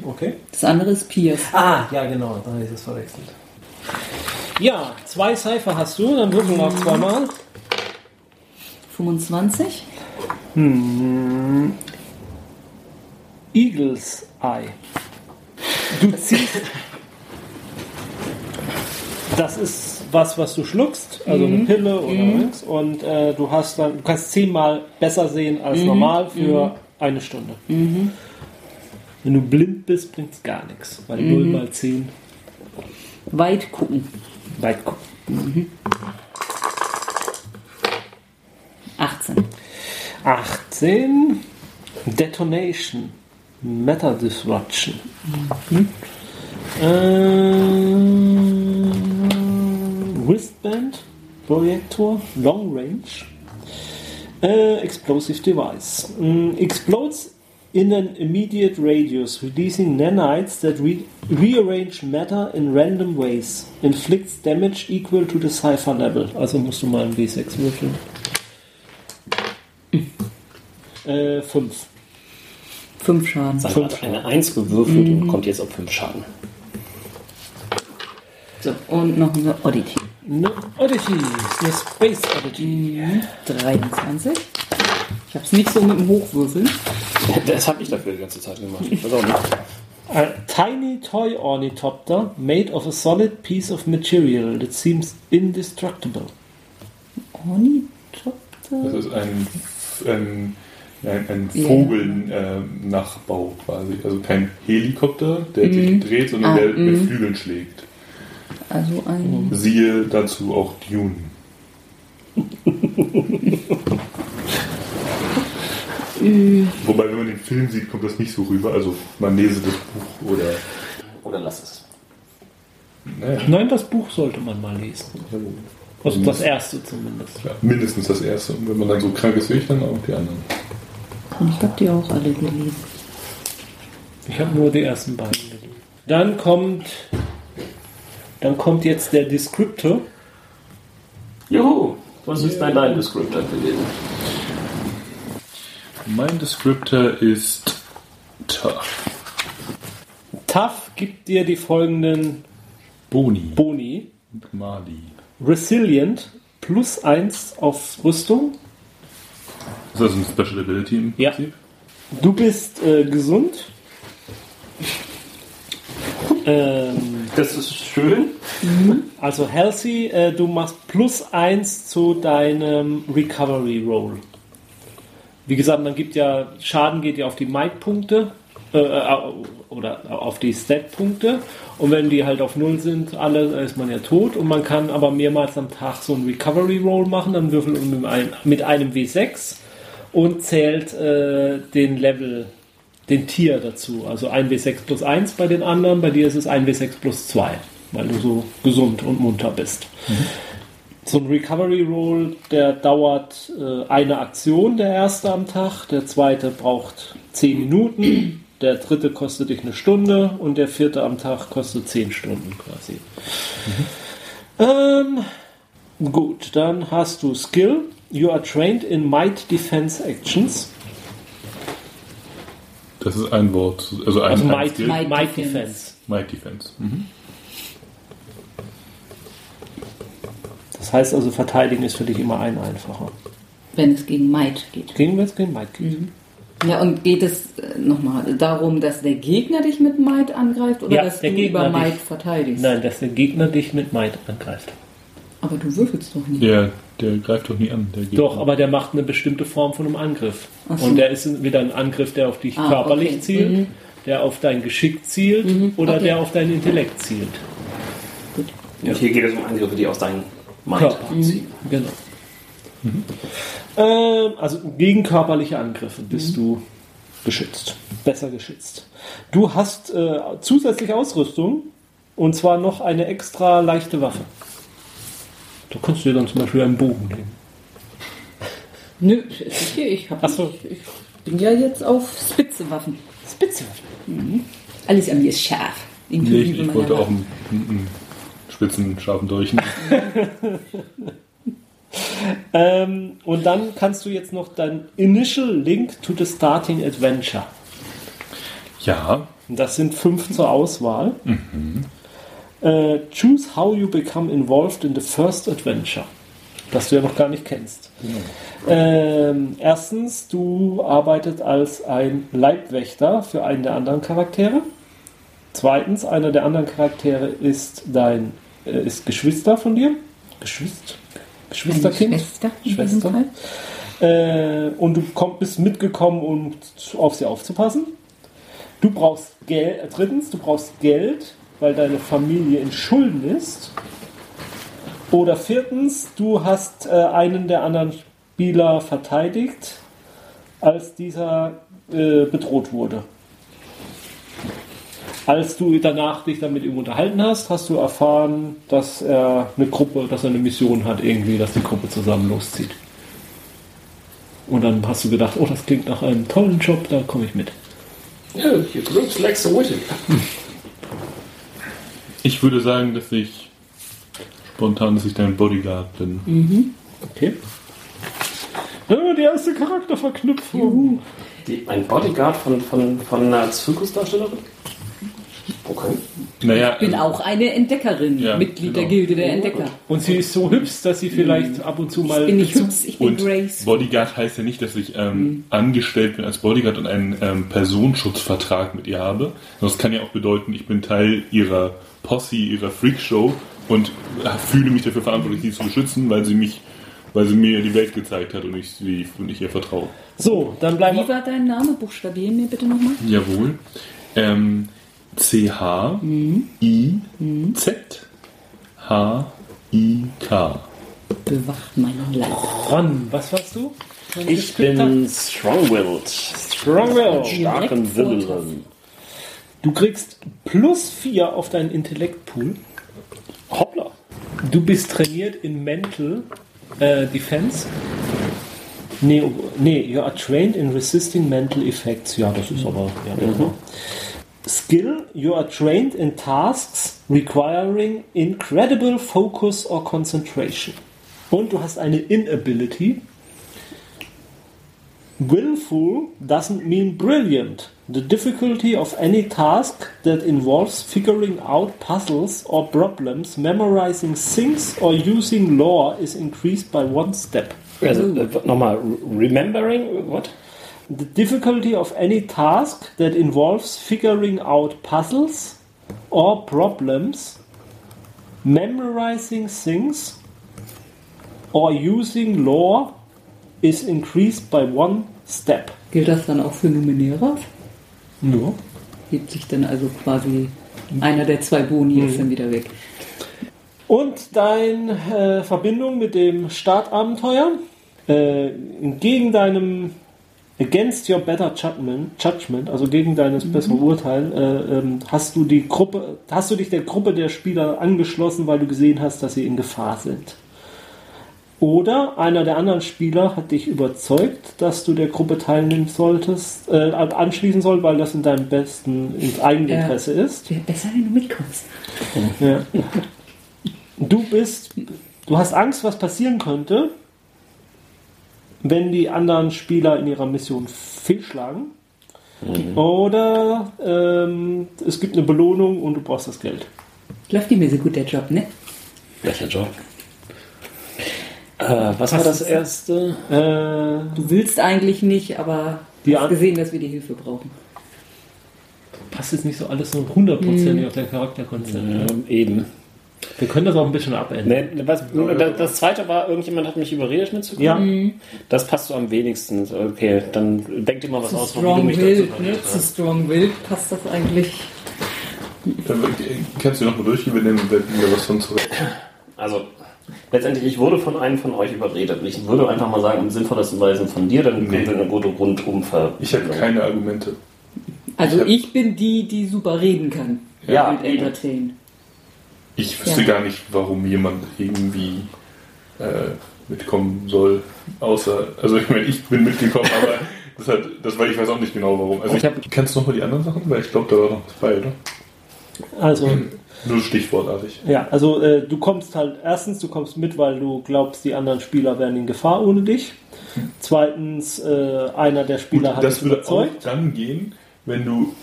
S1: Okay.
S4: Das andere ist Pierce.
S1: Ah, ja, genau, da ist es verwechselt. Ja, zwei Cypher hast du, dann würfeln wir auch zweimal.
S4: 25.
S1: Eagles Eye. Du ziehst. Das ist was, was du schluckst, also eine Pille oder nix, und äh, du hast dann, du kannst zehnmal besser sehen als normal für eine Stunde. Wenn du blind bist, bringt es gar nichts, weil 0 mal 10
S4: Weit gucken.
S1: weit guckt.
S4: 18.
S1: 18 Detonation. Matter Disruption. Äh, Wristband. Projektor. Long Range. Äh, Explosive Device. Mm, explodes in an immediate radius releasing nanites that re rearrange matter in random ways. Inflicts damage equal to the cipher level. Also musst du mal ein W6 würfeln äh, 5
S4: 5 Schaden.
S2: Sandra hat eine 1 gewürfelt und kommt jetzt auf 5 Schaden.
S4: So, und noch eine Oddity.
S1: Eine Odyssey, eine Space Odyssey.
S4: 23. Ich habe es nicht so mit dem Hochwürfeln.
S2: Das habe ich dafür die ganze Zeit gemacht. Ich weiß auch nicht.
S1: A tiny toy ornithopter made of a solid piece of material that seems indestructible.
S4: Ornithopter?
S3: Das ist ein, ein, ein, ein Vogel-Nachbau quasi. Also kein Helikopter, der sich dreht, sondern
S4: Ah,
S3: der mit Flügeln schlägt.
S4: Also ein.
S3: Siehe dazu auch Dune. Wobei, wenn man den Film sieht, kommt das nicht so rüber. Also man lese das Buch oder.
S2: Oder lass es.
S3: Naja,
S1: Nein, das Buch sollte man mal lesen. Also das erste zumindest.
S3: ja, mindestens das erste. Und wenn man dann so krank ist wie ich, dann auch die anderen.
S4: Ich habe die auch alle gelesen.
S1: Ich habe nur die ersten beiden gelesen. Dann kommt, dann kommt jetzt der Descriptor.
S2: Juhu! Was ist dein dein Descriptor gewesen?
S3: Mein Descriptor ist tough.
S1: Tough gibt dir die folgenden
S3: Boni.
S1: Boni.
S3: und Mali.
S1: Resilient plus 1 auf Rüstung.
S3: Ist das ein Special Ability im
S1: Ja.
S3: Prinzip?
S1: Du bist äh, gesund. ähm,
S2: Das ist schön.
S1: also healthy, äh, du machst plus 1 zu deinem Recovery Roll. Wie gesagt, man gibt ja, Schaden geht ja auf die Might-Punkte äh, äh, oder auf die Stat-Punkte. Und wenn die halt auf Null sind, alle, dann ist man ja tot. Und man kann aber mehrmals am Tag so einen Recovery Roll machen. Dann würfelt man mit einem, mit einem W6 und zählt äh, den Level, den Tier dazu. Also ein W6 plus 1 bei den anderen. Bei dir ist es ein W6 plus 2, weil du so gesund und munter bist. So ein Recovery Roll, der dauert äh, eine Aktion, der erste am Tag, der zweite braucht 10 Minuten, der dritte kostet dich eine Stunde und der vierte am Tag kostet 10 Stunden quasi. Ähm, gut, dann hast du Skill. You are trained in Might Defense Actions.
S3: Das ist ein Wort. Also ein,
S1: Also
S3: ein
S1: Might,
S3: Skill.
S1: Might,
S4: Might
S1: Defense.
S3: Might Defense. Mhm.
S1: Das heißt also, verteidigen ist für dich immer ein einfacher.
S4: Wenn es gegen Might geht.
S1: Gegen wenn es gegen Might geht.
S4: Ja, und geht es äh, nochmal darum, dass der Gegner dich mit Might angreift oder
S1: Ja,
S4: dass
S1: der
S4: du
S1: Gegner
S4: über
S1: dich-
S4: Might verteidigst?
S1: Nein, dass der Gegner dich mit Might angreift.
S4: Aber du würfelst doch nicht.
S3: Der Der greift doch nie an.
S1: Doch, aber der macht eine bestimmte Form von einem Angriff.
S4: So.
S1: Und der ist wieder ein Angriff, der auf dich
S4: Ah,
S1: körperlich
S4: okay.
S1: zielt,
S4: Mhm.
S1: der auf dein Geschick zielt oder
S4: okay.
S1: der auf dein Intellekt zielt.
S2: Und hier geht es um Angriffe, die aus deinem Mind
S1: Körper ziehen. Genau. Ähm, also gegen körperliche Angriffe bist du geschützt. Besser geschützt. Du hast äh, zusätzlich Ausrüstung und zwar noch eine extra leichte Waffe. Da kannst du dir dann zum Beispiel einen Bogen nehmen.
S4: Nö, okay. Ich, hab
S1: so.
S4: nicht, ich bin ja jetzt auf spitze Waffen.
S1: Spitze.
S4: Alles an mir ist scharf.
S3: Nee, ich, wollte auch
S4: Waffen.
S3: einen, einen spitzen, scharfen Dolchen.
S1: Ähm, und dann kannst du jetzt noch dein Initial Link to the Starting Adventure.
S3: Ja,
S1: Das sind fünf zur Auswahl. Äh, choose how you become involved in the first adventure. Das du ja noch gar nicht kennst. Ähm, erstens, du arbeitest als ein Leibwächter für einen der anderen Charaktere. Zweitens, einer der anderen Charaktere ist dein äh, ist Geschwister von dir. Geschwister? Geschwisterkind?
S4: Schwester
S1: Schwester. Äh, und du komm, bist mitgekommen, um auf sie aufzupassen. Du brauchst Geld. Äh, drittens, du brauchst Geld, weil deine Familie in Schulden ist. Oder viertens, du hast äh, einen der anderen Spieler verteidigt, als dieser äh, bedroht wurde. Als du danach dich dann mit ihm unterhalten hast, hast du erfahren, dass er eine Gruppe, dass er eine Mission hat, irgendwie, dass die Gruppe zusammen loszieht. Und dann hast du gedacht, oh, das klingt nach einem tollen Job, da komme ich mit.
S2: Ja, your group lacks a witty.
S3: ich würde sagen, dass ich spontan, dass ich dein Bodyguard bin.
S1: Okay. Ja, die erste Charakterverknüpfung.
S2: Die, ein Bodyguard von, von, von einer Zirkusdarstellerin? Okay.
S3: Naja,
S4: Ich bin auch eine Entdeckerin,
S3: Ja,
S4: Mitglied der
S3: genau.
S4: Gilde der Entdecker.
S1: Und sie ist so hübsch, dass sie vielleicht ab und zu mal.
S4: Bin ich hübsch, ich bin
S3: und
S4: Grace.
S3: Bodyguard heißt ja nicht, dass ich ähm, angestellt bin als Bodyguard und einen ähm, Personenschutzvertrag mit ihr habe. Das kann ja auch bedeuten, ich bin Teil ihrer Posse, ihrer Freakshow und äh, fühle mich dafür verantwortlich, sie zu beschützen, weil sie mich, weil sie mir die Welt gezeigt hat und ich, sie, und ich ihr vertraue.
S1: So, dann bleiben
S4: Wie
S1: wir.
S4: war dein Name? Buchstabier mir bitte nochmal.
S3: Jawohl. Ähm, C-H-I-Z H-I-K.
S4: Bewacht meinen Leib.
S1: Ron, was warst du?
S2: Ich bin strong-willed.
S1: Strongwell.
S2: Starken Willen.
S1: Du kriegst plus 4 auf deinen Intellektpool.
S2: Hoppla.
S1: Du bist trainiert in Mental äh, Defense. Nee, oh, nee, you are trained in resisting mental effects. Ja, das ist aber. Ja, genau. Skill, you are trained in tasks requiring incredible focus or concentration. Und du hast eine Inability. Willful doesn't mean brilliant. The difficulty of any task that involves figuring out puzzles or problems, memorizing things or using lore is increased by one step.
S2: Also, äh, nochmal, remembering, what?
S1: The difficulty of any task that involves figuring out puzzles or problems, memorizing things, or using lore is increased by one step.
S4: Gilt das dann auch für Numenera?
S1: Nur.
S4: Hebt sich dann also quasi einer der zwei Boni
S1: Mhm.
S4: ist dann wieder weg.
S1: Und deine äh, Verbindung mit dem Startabenteuer äh, gegen deinem Against your better judgment, judgment also gegen deines besseren Urteil, äh, ähm, hast du die Gruppe, hast du dich der Gruppe der Spieler angeschlossen, weil du gesehen hast, dass sie in Gefahr sind. Oder einer der anderen Spieler hat dich überzeugt, dass du der Gruppe teilnehmen solltest, äh, anschließen soll, weil das in deinem besten ins Eigeninteresse ist.
S4: Wäre besser, wenn du mitkommst.
S1: Ja. Du bist, du hast Angst, was passieren könnte, wenn die anderen Spieler in ihrer Mission fehlschlagen. Oder ähm, es gibt eine Belohnung und du brauchst das Geld.
S4: Läuft nicht mehr so gut der Job, ne?
S2: Welcher Job? Äh, was war das erste?
S1: Äh,
S4: Du willst eigentlich nicht, aber
S1: Die
S4: du hast gesehen, dass wir die Hilfe brauchen.
S1: passt jetzt nicht so alles so hundertprozentig auf dein Charakterkonzept. ne?
S2: Ähm, eben.
S1: Wir können das auch ein bisschen abändern.
S2: Nee, was, das, das zweite war, irgendjemand hat mich überredet mitzukommen.
S1: Ja.
S2: Das passt so am wenigsten. Okay, dann denk dir mal was
S4: Zu
S2: aus, wie du
S4: Strong
S2: mich dazu
S4: Will, ne? Zu. Strong Will passt das eigentlich.
S3: Dann kannst du nochmal durchgehen, wenn wir wieder was von zurück.
S2: Also, letztendlich, ich wurde von einem von euch überredet. Und Ich würde einfach mal sagen, im sinnvollesten Weise von dir, dann
S3: Nee.
S2: können wir eine gute rundum ver
S3: Ich habe keine Argumente.
S4: Also
S3: Ich hab-
S4: ich bin die, die super reden kann.
S2: Ja,
S4: Mit
S2: eben.
S4: Entertain.
S3: Ich wüsste
S4: Ja.
S3: gar nicht, warum jemand irgendwie äh, mitkommen soll. Außer, also ich meine, ich bin mitgekommen, aber das, hat, das war, ich weiß auch nicht genau warum. Also
S1: Ich
S3: ich, kannst du nochmal die anderen Sachen? Weil ich glaube, da war noch was bei, oder?
S1: Also,
S3: Nur stichwortartig.
S1: ja, also äh, du kommst halt, erstens, du kommst mit, weil du glaubst, die anderen Spieler wären in Gefahr ohne dich. Zweitens, äh, einer der Spieler
S3: Gut,
S1: hat
S3: das
S1: dich
S3: würde
S1: überzeugt.
S3: auch dann gehen, wenn du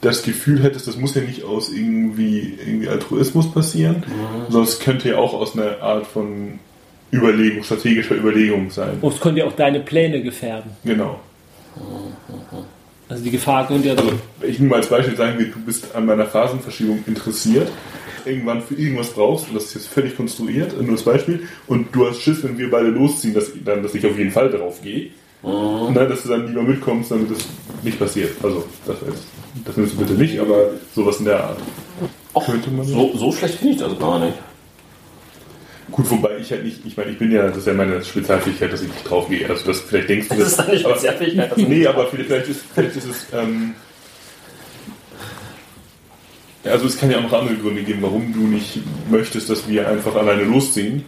S3: das Gefühl hättest, das muss ja nicht aus irgendwie, irgendwie Altruismus passieren, sondern es könnte ja auch aus einer Art von Überlegung, strategischer Überlegung sein.
S1: Und es könnte ja auch deine Pläne gefährden.
S3: Genau.
S1: Also die Gefahr könnte ja...
S3: Also, ich nur mal als Beispiel sagen, du bist an meiner Phasenverschiebung interessiert, irgendwann für irgendwas brauchst, und das ist jetzt völlig konstruiert, nur als Beispiel, und du hast Schiss, wenn wir beide losziehen, dass, dann, dass ich auf jeden Fall drauf gehe. Und dann, dass du dann lieber mitkommst, damit das nicht passiert. Also, das, jetzt, das nimmst du bitte nicht, aber sowas in der Art.
S2: Och,
S3: Könnte man
S2: so, so schlecht finde ich das gar nicht.
S3: Gut, wobei ich halt nicht, ich meine, ich bin ja, das ist ja meine Spezialfähigkeit, dass ich nicht drauf gehe. Also, das, vielleicht denkst du
S2: Das ist deine
S3: aber-
S2: Spezialfähigkeit.
S3: Nee, aber vielleicht ist, vielleicht ist es. Ähm, also es kann ja auch noch andere Gründe geben, warum du nicht möchtest, dass wir einfach alleine losziehen.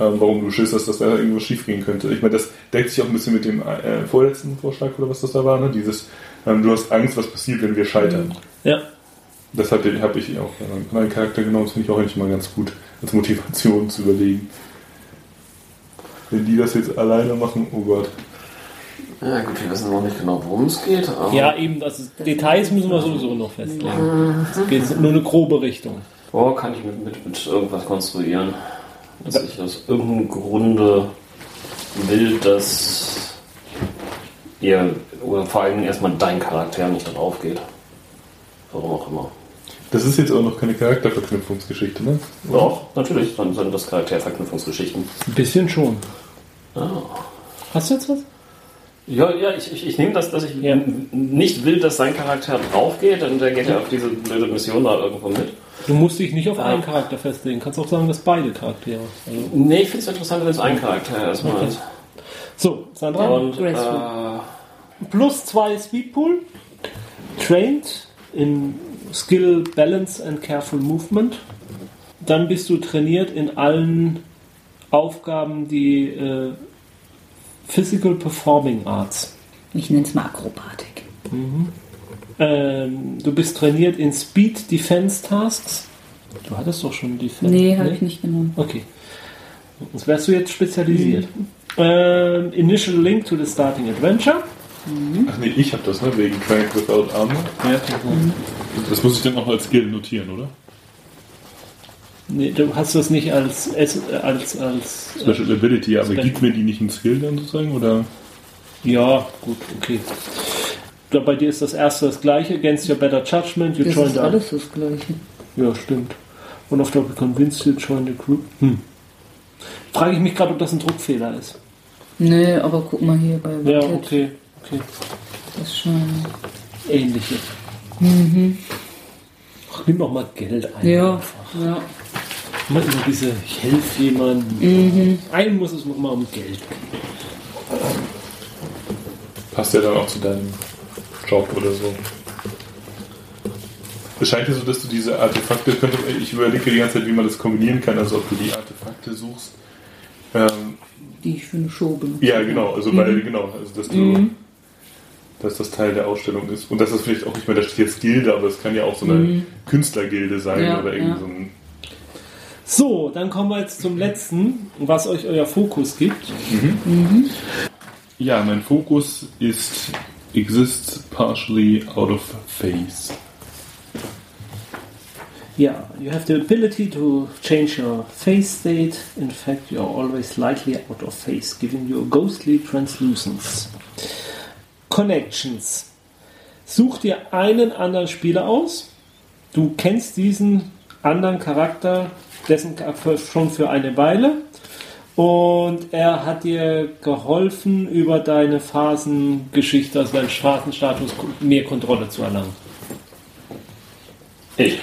S3: Ähm, warum du Schiss hast, dass da irgendwas schiefgehen könnte. Ich meine, das deckt sich auch ein bisschen mit dem äh, vorletzten Vorschlag oder was das da war. Ne? Dieses, du hast Angst, was passiert, wenn wir scheitern.
S1: Ja.
S3: Das habe hab ich auch in meinen Charakter genommen. Das finde ich auch eigentlich mal ganz gut, als Motivation zu überlegen. Wenn die das jetzt alleine machen, oh Gott.
S2: Ja gut, wir wissen noch nicht genau, worum es geht. Aber
S1: Ja, eben, das ist, Details müssen wir sowieso noch festlegen. Es geht nur eine grobe Richtung.
S2: Wo kann ich mit, mit, mit irgendwas konstruieren? Dass ich aus irgendeinem Grunde will, dass ihr, oder vor allem erstmal dein Charakter nicht drauf geht. Warum auch immer.
S3: Das ist jetzt auch noch keine Charakterverknüpfungsgeschichte, ne?
S2: Doch, natürlich, dann sind das Charakterverknüpfungsgeschichten.
S1: Ein bisschen schon.
S2: Ah.
S1: Hast du jetzt was?
S2: Ja, ja, ich, ich, ich nehme das, dass ich
S1: Ja.
S2: nicht will, dass sein Charakter drauf geht, und der geht ja auf diese blöde Mission da irgendwo mit.
S1: Du musst dich nicht auf
S2: Ah.
S1: einen Charakter festlegen. Kannst auch sagen, dass beide Charaktere. Also,
S2: Nee, ich finde es interessant, wenn es ein Charakter erstmal
S1: Okay.
S2: ist.
S1: So, Sandra.
S2: Und äh,
S1: Plus zwei Speedpool. Trained in Skill, Balance and Careful Movement. Dann bist du trainiert in allen Aufgaben, die äh, Physical Performing Arts.
S4: Ich nenne es mal Akrobatik.
S1: Ähm, du bist trainiert in Speed Defense Tasks. Du hattest doch schon Defense.
S4: Nee, habe ich nicht genommen.
S1: Okay. Das wärst du jetzt spezialisiert. Ähm, initial Link to the Starting Adventure.
S3: Ach nee, ich habe das, ne? Wegen Crank Without Armor.
S1: Ja,
S3: Das muss ich dann auch als Skill notieren, oder?
S1: Nee, du hast das nicht als als als, als äh,
S3: Special Ability, aber
S1: Special.
S3: gibt mir die nicht einen Skill dann sozusagen? Oder?
S1: ja gut okay. Da bei dir ist das erste das gleiche. Against your better judgment, you
S4: Das
S1: join
S4: ist
S1: the
S4: alles das Gleiche.
S1: Ja, stimmt. Und auf Double convinced you join the group. Hm. Frage ich mich gerade, ob das ein Druckfehler ist.
S4: Nee, aber guck mal hier bei
S1: Ja,
S4: Rocket.
S1: okay. okay.
S4: Das ist schon.
S1: Ähnliche. Ach, nimm doch mal Geld ein.
S4: Ja,
S1: einfach.
S4: ja.
S1: Immer immer diese, ich helfe jemandem. Einen muss es noch mal um Geld gehen.
S3: Passt ja dann auch zu deinem Job oder so. Es scheint ja so, dass du diese Artefakte, könnte, ich überlege die ganze Zeit, wie man das kombinieren kann, also ob du die Artefakte suchst. Ähm,
S4: Die ich für eine Show benutze.
S3: ja, genau, also weil, genau, also dass du, dass das Teil der Ausstellung ist. Und dass das vielleicht auch nicht mehr, da steht jetzt Gilde, aber es kann ja auch so eine Künstlergilde sein
S4: Ja,
S3: oder irgendwie
S4: ja.
S3: so ein.
S1: So, dann kommen wir jetzt zum letzten, was euch euer Fokus gibt.
S3: Ja, mein Fokus ist exists partially out of phase.
S1: Yeah, you have the ability to change your phase state. In fact, you are always slightly out of phase, giving you a ghostly translucence. Connections. Such dir einen anderen Spieler aus. Du kennst diesen anderen Charakter, dessen schon für eine Weile. Und er hat dir geholfen, über deine Phasengeschichte, also deinen Phasenstatus, mehr Kontrolle zu erlangen.
S2: Ich.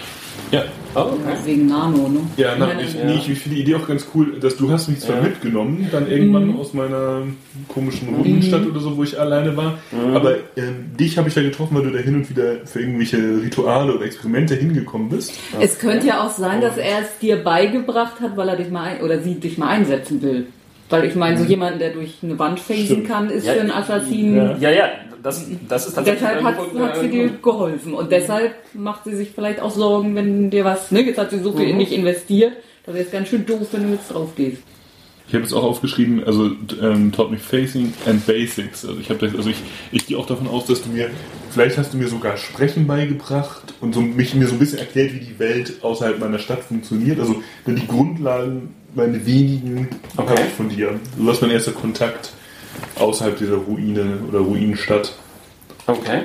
S3: Ja.
S2: Oh, okay.
S4: Wegen Nano, ne?
S3: Ja, na,
S4: Nein,
S3: ich,
S4: nein.
S3: nee, ich finde die Idee auch ganz cool, dass du hast mich zwar
S2: Ja.
S3: mitgenommen, dann irgendwann aus meiner komischen Rundenstadt oder so, wo ich alleine war, aber ähm, dich habe ich ja getroffen, weil du da hin und wieder für irgendwelche Rituale oder Experimente hingekommen bist.
S4: Es könnte ja auch sein, dass er es dir beigebracht hat, weil er dich mal ein, oder sie dich mal einsetzen will. Weil ich meine, so jemand, der durch eine Wand phasen
S3: Stimmt.
S4: kann, ist
S2: Ja,
S4: für einen Assassinen.
S1: ja.
S2: Ja, ja, das, das ist tatsächlich.
S4: Deshalb hat, hat sie dir geholfen. Und deshalb macht sie sich vielleicht auch Sorgen, wenn dir was. Ne, jetzt hat sie so viel in dich investiert. Da wäre es ganz schön doof, wenn du jetzt drauf gehst.
S3: Ich habe es auch aufgeschrieben, also ähm, taught me Facing and Basics. Also ich habe also ich, ich gehe auch davon aus, dass du mir, vielleicht hast du mir sogar Sprechen beigebracht und so, mich mir so ein bisschen erklärt, wie die Welt außerhalb meiner Stadt funktioniert. Also die Grundlagen, meine wenigen,
S2: Okay.
S3: ich von dir. Du warst mein erster Kontakt außerhalb dieser Ruine oder Ruinenstadt.
S2: Okay.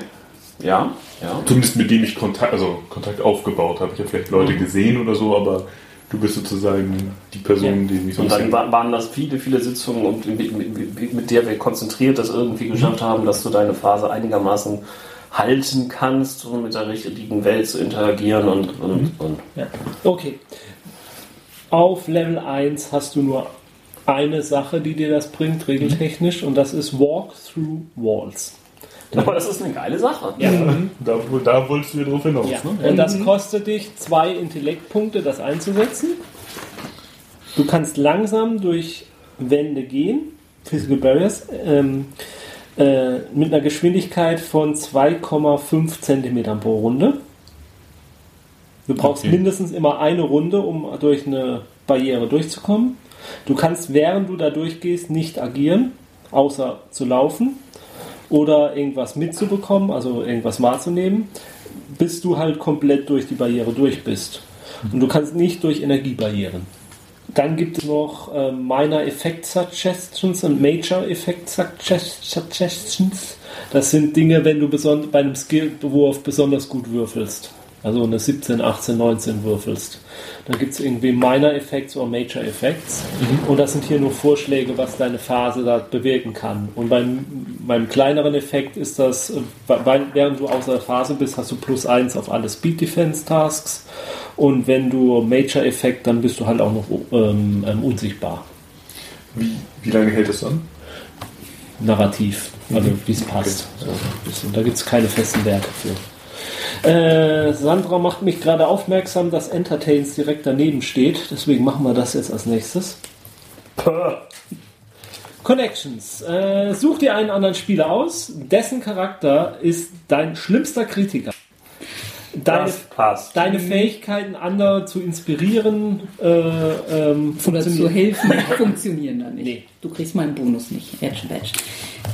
S2: Ja, ja.
S3: Zumindest mit dem ich Kontakt, also Kontakt aufgebaut habe. Ich habe vielleicht Leute gesehen oder so, aber du bist sozusagen die Person, die mich so ein
S2: Und dann waren das viele, viele Sitzungen, und mit, mit, mit der wir konzentriert das irgendwie geschafft haben, dass du deine Phase einigermaßen halten kannst, um mit der richtigen Welt zu interagieren und, und, und
S1: Ja. Okay. Auf Level 1 hast du nur eine Sache, die dir das bringt, regeltechnisch, und das ist Walk Through Walls.
S2: Aber das ist eine geile Sache.
S1: Ja.
S3: Da, da wolltest du ja drauf hinaus,
S1: Ja.
S3: ne?
S1: Und das kostet dich zwei Intellektpunkte, das einzusetzen. Du kannst langsam durch Wände gehen, Physical Barriers, ähm, äh, mit einer Geschwindigkeit von 2,5 cm pro Runde. Du brauchst
S3: Okay.
S1: mindestens immer eine Runde, um durch eine Barriere durchzukommen. Du kannst, während du da durchgehst, nicht agieren, außer zu laufen oder irgendwas mitzubekommen, also irgendwas wahrzunehmen, bis du halt komplett durch die Barriere durch bist. Und du kannst nicht durch Energiebarrieren. Dann gibt es noch äh, Minor Effect Suggestions und Major Effect Suggest- Suggestions. Das sind Dinge, wenn du bei einem Skillwurf besonders gut würfelst. Also eine 17, 18, 19 würfelst. Dann gibt es irgendwie Minor Effects oder Major Effects. Und das sind hier nur Vorschläge, was deine Phase da bewirken kann. Und beim, beim kleineren Effekt ist das, äh, während du außer der Phase bist, hast du plus 1 auf alle Speed Defense Tasks. Und wenn du Major Effekt, dann bist du halt auch noch ähm, ähm, unsichtbar.
S3: Wie, wie lange hält das an?
S1: Narrativ. Also wie es passt. So, ein bisschen. da gibt es keine festen Werte für. Äh, Sandra macht mich gerade aufmerksam, dass Entertains direkt daneben steht. Deswegen machen wir das jetzt als nächstes. Connections. Äh, such dir einen anderen Spieler aus, dessen Charakter ist dein schlimmster Kritiker. Deine,
S2: Das passt.
S1: deine Fähigkeiten, andere zu inspirieren, äh, ähm,
S4: Oder zu
S1: funktionieren.
S4: helfen, funktionieren dann nicht.
S1: Nee.
S4: Du kriegst meinen Bonus nicht. Badge, Badge.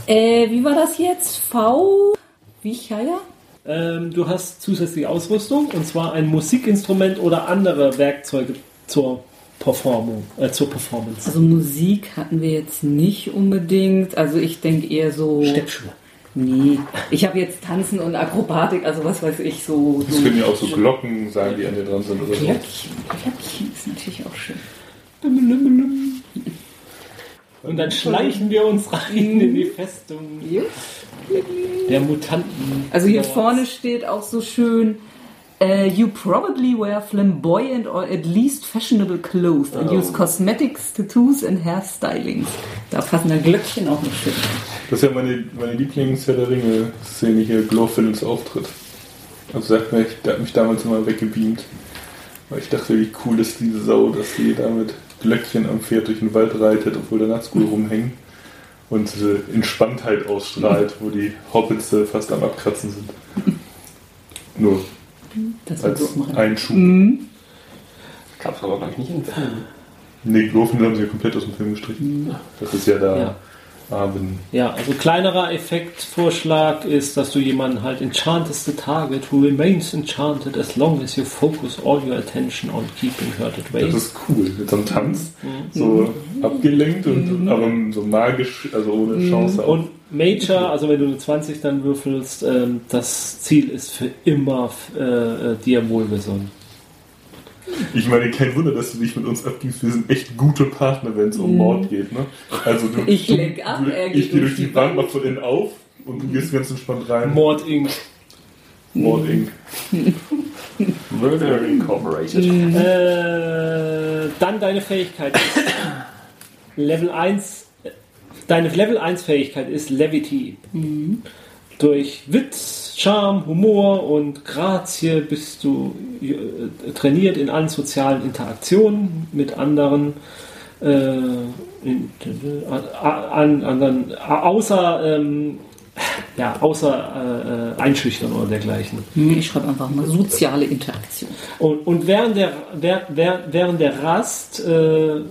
S4: Äh, wie war das jetzt? V. Wie Chaya?
S1: Ähm, du hast zusätzliche Ausrüstung und zwar ein Musikinstrument oder andere Werkzeuge zur Performung, äh, zur Performance.
S4: Also Musik hatten wir jetzt nicht unbedingt. Also ich denke eher so.
S1: Steppschuhe.
S4: Nee. Ich habe jetzt Tanzen und Akrobatik, also was weiß ich, so.
S3: Das
S4: so
S3: können ja auch so Glocken sein, die an dir dran sind oder so.
S4: Glöckchen. Glöckchen ist natürlich auch schön.
S1: Und dann schleichen wir uns rein in die Festung der Mutanten.
S4: Also hier vorne steht auch so schön. Uh, you probably wear flamboyant or at least fashionable clothes and use cosmetics, tattoos and hairstylings. Da passen dann Glöckchen auch noch schön.
S3: Das ist ja meine, meine Lieblings-Herr der Ringe-Szene hier, Glorfindels Auftritt. Also sagt mir, ich, der hat mich damals immer weggebeamt. Weil ich dachte, wie cool ist diese Sau, dass sie da mit Glöckchen am Pferd durch den Wald reitet, obwohl da Nazgul rumhängen. Und diese Entspanntheit ausstrahlt, wo die Hobbits äh, fast am Abkratzen sind. Nur
S4: Das
S3: als. Einschub.
S2: Gab es aber, glaube ich, nicht im Film.
S3: Nee, Glorfindel haben sie ja komplett aus dem Film gestrichen. Das ist ja da
S1: Ja.
S3: Arwen.
S1: Ja, also kleinerer Effektvorschlag ist, dass du jemanden halt enchantest the target who remains enchanted as long as you focus all your attention on keeping her at bay.
S3: Das ist cool. Mit so einem Tanz. So abgelenkt und aber so magisch, also ohne Chance auf.
S1: Und Major, also wenn du eine 20 dann würfelst, ähm, das Ziel ist für immer äh, äh, dir wohlgesonnen.
S3: Ich meine, kein Wunder, dass du dich mit uns abgibst. Wir sind echt gute Partner, wenn es um Mord geht. Ne? Also du,
S4: Ich
S3: du,
S4: lenk ab,
S3: du,
S4: er
S3: ich
S4: geht
S3: gehe
S4: durch
S3: die Wand,
S4: Wand.
S3: mach von innen auf und du gehst ganz entspannt rein.
S1: Mord Inc.
S3: Mord Inc.
S2: Murder Incorporated.
S1: Äh, dann deine Fähigkeit ist Level 1. Deine Level 1 Fähigkeit ist Levity. Durch Witz, Charme, Humor und Grazie bist du äh, trainiert in allen sozialen Interaktionen mit anderen. Äh, in, an, anderen, außer ähm, ja, außer äh, äh, Einschüchtern oder dergleichen.
S4: Ich schreibe einfach mal soziale Interaktion.
S1: Und, und während, der, während der Rast äh, äh,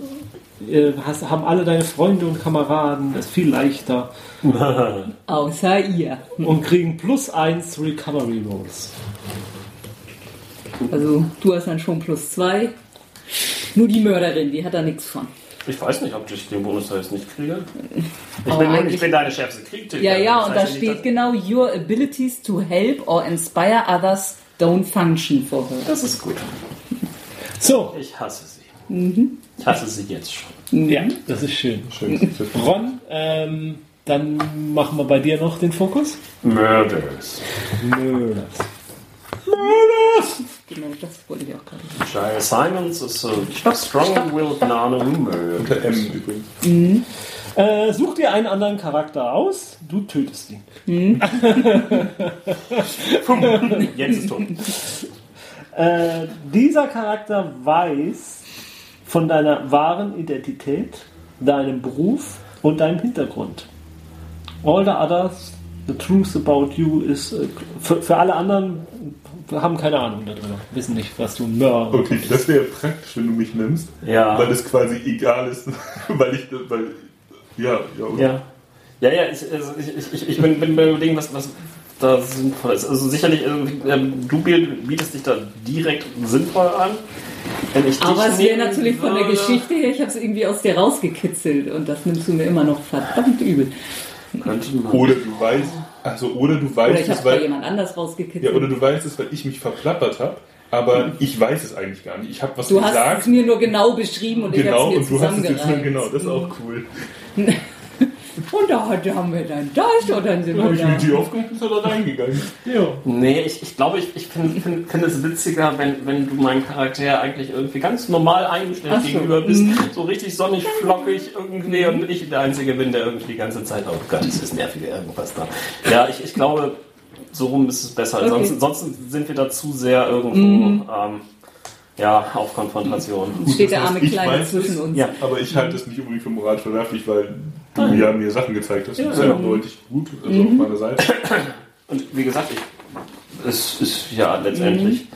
S1: hast, haben alle deine Freunde und Kameraden es viel leichter
S4: Außer ihr.
S1: und kriegen plus eins Recovery Rolls.
S4: Also du hast dann schon plus zwei. Nur die Mörderin, die hat da nichts von.
S2: Ich weiß nicht, ob ich den Bonus jetzt nicht kriege. Ich
S4: Aber
S2: bin, ich bin deine schärfste Kriegtiger.
S4: Ja, ja,
S2: Das
S4: und da steht
S2: nicht,
S4: genau, your abilities to help or inspire others don't function for her.
S2: Das ist gut.
S1: So,
S2: Ich hasse sie. Ich hasse sie jetzt schon.
S1: ja, das ist schön.
S3: Schön.
S1: Ron, ähm, dann machen wir bei dir noch den Fokus.
S2: Murders.
S1: Mörders.
S4: Genau, das wollte ich auch gerade sagen.
S2: Giles Simons ist
S4: Stopp,
S2: strong-willed nano who murders.
S3: Unter M übrigens.
S1: Äh, such dir einen anderen Charakter aus, du tötest ihn.
S2: Jens ist tot.
S1: Äh, dieser Charakter weiß von deiner wahren Identität, deinem Beruf und deinem Hintergrund. All the others, the truth about you is. Äh, für, für alle anderen haben keine Ahnung darüber, wissen nicht, was du Mörder
S3: Okay, das wäre praktisch, wenn du mich nimmst.
S2: Ja.
S3: Weil es quasi egal ist, weil ich, weil, ja, ja, oder?
S2: Ja. Ja, ja, ich, also ich, ich, ich bin, bin bei überlegen, was, was da sinnvoll ist. Also sicherlich, ähm, du bietest dich da direkt sinnvoll an. Wenn ich dich
S4: Aber es wäre natürlich von der Geschichte her, ich habe es irgendwie aus dir rausgekitzelt und das nimmst du mir immer noch verdammt übel.
S2: Könnte man.
S3: Oder du weißt, also, oder du
S4: Oder
S3: weißt
S4: ich
S3: es, weil,
S4: jemand anders rausgekitzelt.
S3: ja, oder du weißt es, weil ich mich verplappert habe, aber ich weiß es eigentlich gar nicht. Ich habe was
S4: du hast
S3: gesagt,
S4: es mir nur genau beschrieben und
S3: genau,
S4: ich
S3: und
S4: habe es
S3: du
S4: mir
S3: hast es jetzt nur, genau, das ist auch cool.
S4: Und da hat- haben wir dann das und dann sind
S3: Dann habe
S4: wir
S3: ich mir
S4: da.
S3: die aufgemacht und ist er da reingegangen.
S1: Ja.
S2: Nee, ich, ich glaube, ich, ich finde find, find es witziger, wenn, wenn du meinem Charakter eigentlich irgendwie ganz normal eingestellt
S4: Ach so.
S2: gegenüber bist. So richtig sonnig, flockig irgendwie und ich der Einzige bin, der irgendwie die ganze Zeit, oh Gott, das ist nervige irgendwas da. Ja, ich, ich glaube, so rum ist es besser.
S4: Okay.
S2: Sonst, sonst sind wir da zu sehr irgendwo ähm, ja, auf Konfrontation.
S4: Steht der
S3: Das
S4: arme
S3: ich
S4: Kleine zwischen uns.
S2: Ja.
S3: Aber ich halte es nicht unbedingt für moralisch verwerflich, weil du ja mir Sachen gezeigt hast. Das ist
S2: Ja.
S3: ja eindeutig gut, also auf meiner Seite.
S2: Und wie gesagt, ich, es ist ja letztendlich.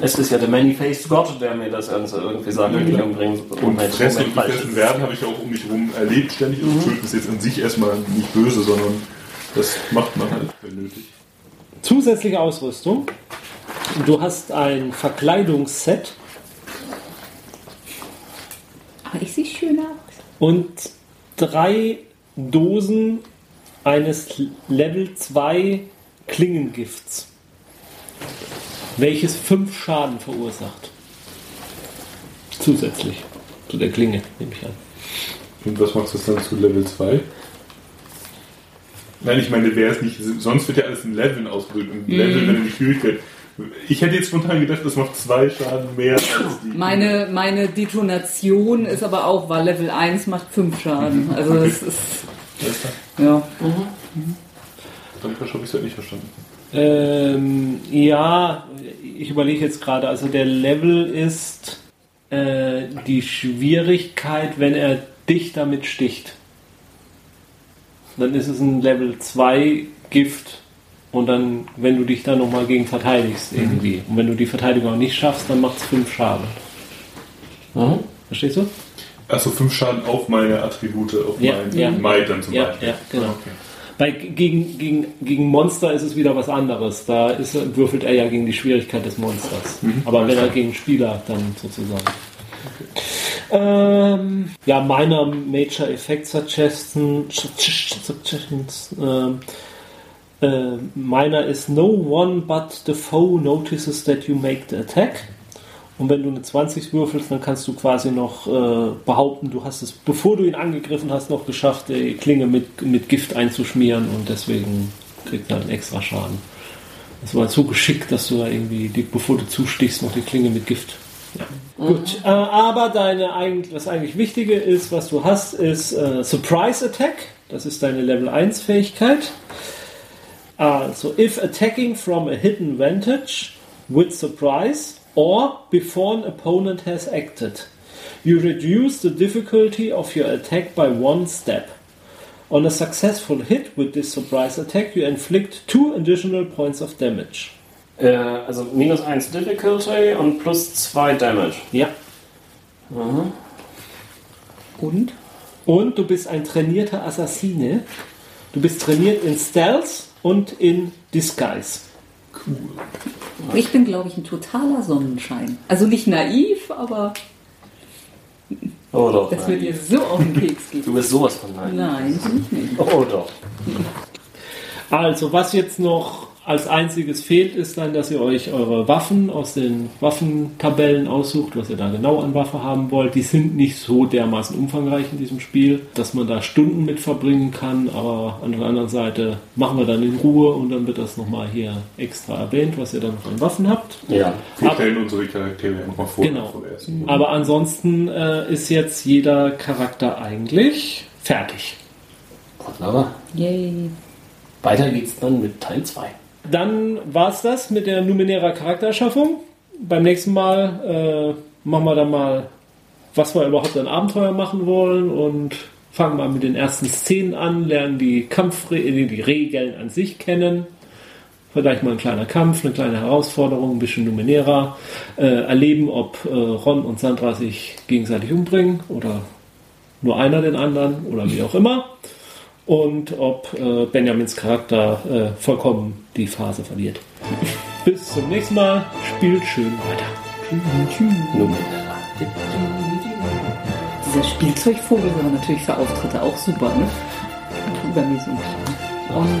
S2: Es ist ja der Many-Faced Gott, der mir das Ganze irgendwie sagt,
S3: Ja,
S2: irgendwie
S3: klar.
S2: umbringt.
S3: Und
S2: wenn-
S3: Fressen und gefressen werden habe ich auch um mich herum erlebt ständig. Und Schuld ist jetzt an sich erstmal nicht böse, sondern das macht man halt, wenn nötig.
S1: Zusätzliche Ausrüstung. Du hast ein Verkleidungsset
S4: Aber ich sehe schön aus.
S1: und drei Dosen eines Level 2 Klingengifts, welches fünf Schaden verursacht. Zusätzlich zu der Klinge, nehme ich an.
S3: Und was machst du dann zu Level 2? Nein, ich meine, wäre es nicht, sonst wird ja alles in Leveln. Und Level, wenn du die Schwierigkeit. Ich hätte jetzt spontan gedacht, das macht zwei Schaden mehr als die.
S4: Meine, meine Detonation ist aber auch, weil Level 1 macht 5 Schaden. Also es ist.
S3: Alles klar.
S4: Ja.
S3: Dann habe ich es halt nicht verstanden.
S1: Ähm, ja, ich überlege jetzt gerade, also der Level ist äh, die Schwierigkeit, wenn er dich damit sticht. Dann ist es ein Level 2 Gift. Und dann, wenn du dich da nochmal gegen verteidigst irgendwie. Und wenn du die Verteidigung auch nicht schaffst, dann macht es 5 Schaden.
S2: Mhm.
S1: Verstehst du?
S3: Achso, fünf Schaden auf meine Attribute, auf
S1: Ja,
S3: meinen
S1: ja.
S3: Might dann zum
S1: Ja,
S3: Beispiel.
S1: ja, genau.
S3: Okay.
S1: Bei, gegen, gegen, gegen Monster ist es wieder was anderes. Da ist, würfelt er ja gegen die Schwierigkeit des Monsters. Aber wenn er gegen Spieler, dann sozusagen. Ähm, ja, meiner Major Effect Suggestion, Suggestions. Ähm, äh, meiner ist No one but the foe notices that you make the attack. Und wenn du eine 20 würfelst, dann kannst du quasi noch äh, behaupten, du hast es, bevor du ihn angegriffen hast, noch geschafft, die Klinge mit, mit Gift einzuschmieren und deswegen kriegt er einen extra Schaden. Das war so geschickt, dass du da irgendwie, die, bevor du zustichst, noch die Klinge mit Gift. Ja. Gut, äh, aber deine eigentlich, was eigentlich Wichtige ist, was du hast, ist äh, Surprise Attack. Das ist deine Level 1 Fähigkeit. Also, if attacking from a hidden vantage with surprise or before an opponent has acted, you reduce the difficulty of your attack by one step. On a successful hit with this surprise attack, you inflict two additional points of damage.
S2: Äh, also minus 1 Difficulty und plus 2 Damage.
S1: Ja.
S4: Und?
S1: Und du bist ein trainierter Assassine. Du bist trainiert in Stealth und in Disguise.
S4: Ich bin, glaube ich, ein totaler Sonnenschein. Also nicht naiv, aber
S2: Oh doch.
S4: das wird dir so auf den Keks gehen.
S2: Du bist sowas von nein.
S4: Nein, bin ich nicht.
S2: Oh doch.
S1: Also, was jetzt noch als einziges fehlt, ist dann, dass ihr euch eure Waffen aus den Waffentabellen aussucht, was ihr da genau an Waffe haben wollt. Die sind nicht so dermaßen umfangreich in diesem Spiel, dass man da Stunden mit verbringen kann, aber an der anderen Seite machen wir dann in Ruhe und dann wird das nochmal hier extra erwähnt, was ihr dann noch an Waffen habt.
S2: Ja.
S3: Wir
S1: Aber-
S3: stellen unsere Charaktere ja nochmal vor.
S1: Genau. Aber ansonsten äh, ist jetzt jeder Charakter eigentlich fertig.
S2: Wunderbar.
S4: Yay.
S2: Weiter geht's dann mit Teil 2.
S1: Dann war es das mit der numenärer Charaktererschaffung. Beim nächsten Mal äh, machen wir dann mal, was wir überhaupt an Abenteuer machen wollen und fangen mal mit den ersten Szenen an, lernen die Kampfre äh, die Regeln an sich kennen. Vielleicht mal ein kleiner Kampf, eine kleine Herausforderung, ein bisschen numenärer. Äh, erleben, ob äh, Ron und Sandra sich gegenseitig umbringen oder nur einer den anderen oder wie auch immer. Und ob äh, Benjamins Charakter äh, vollkommen die Phase verliert. Bis zum nächsten Mal. Spielt schön weiter.
S4: Dieser Spielzeugvogel war natürlich für Auftritte auch super, ne? Über mir so. Und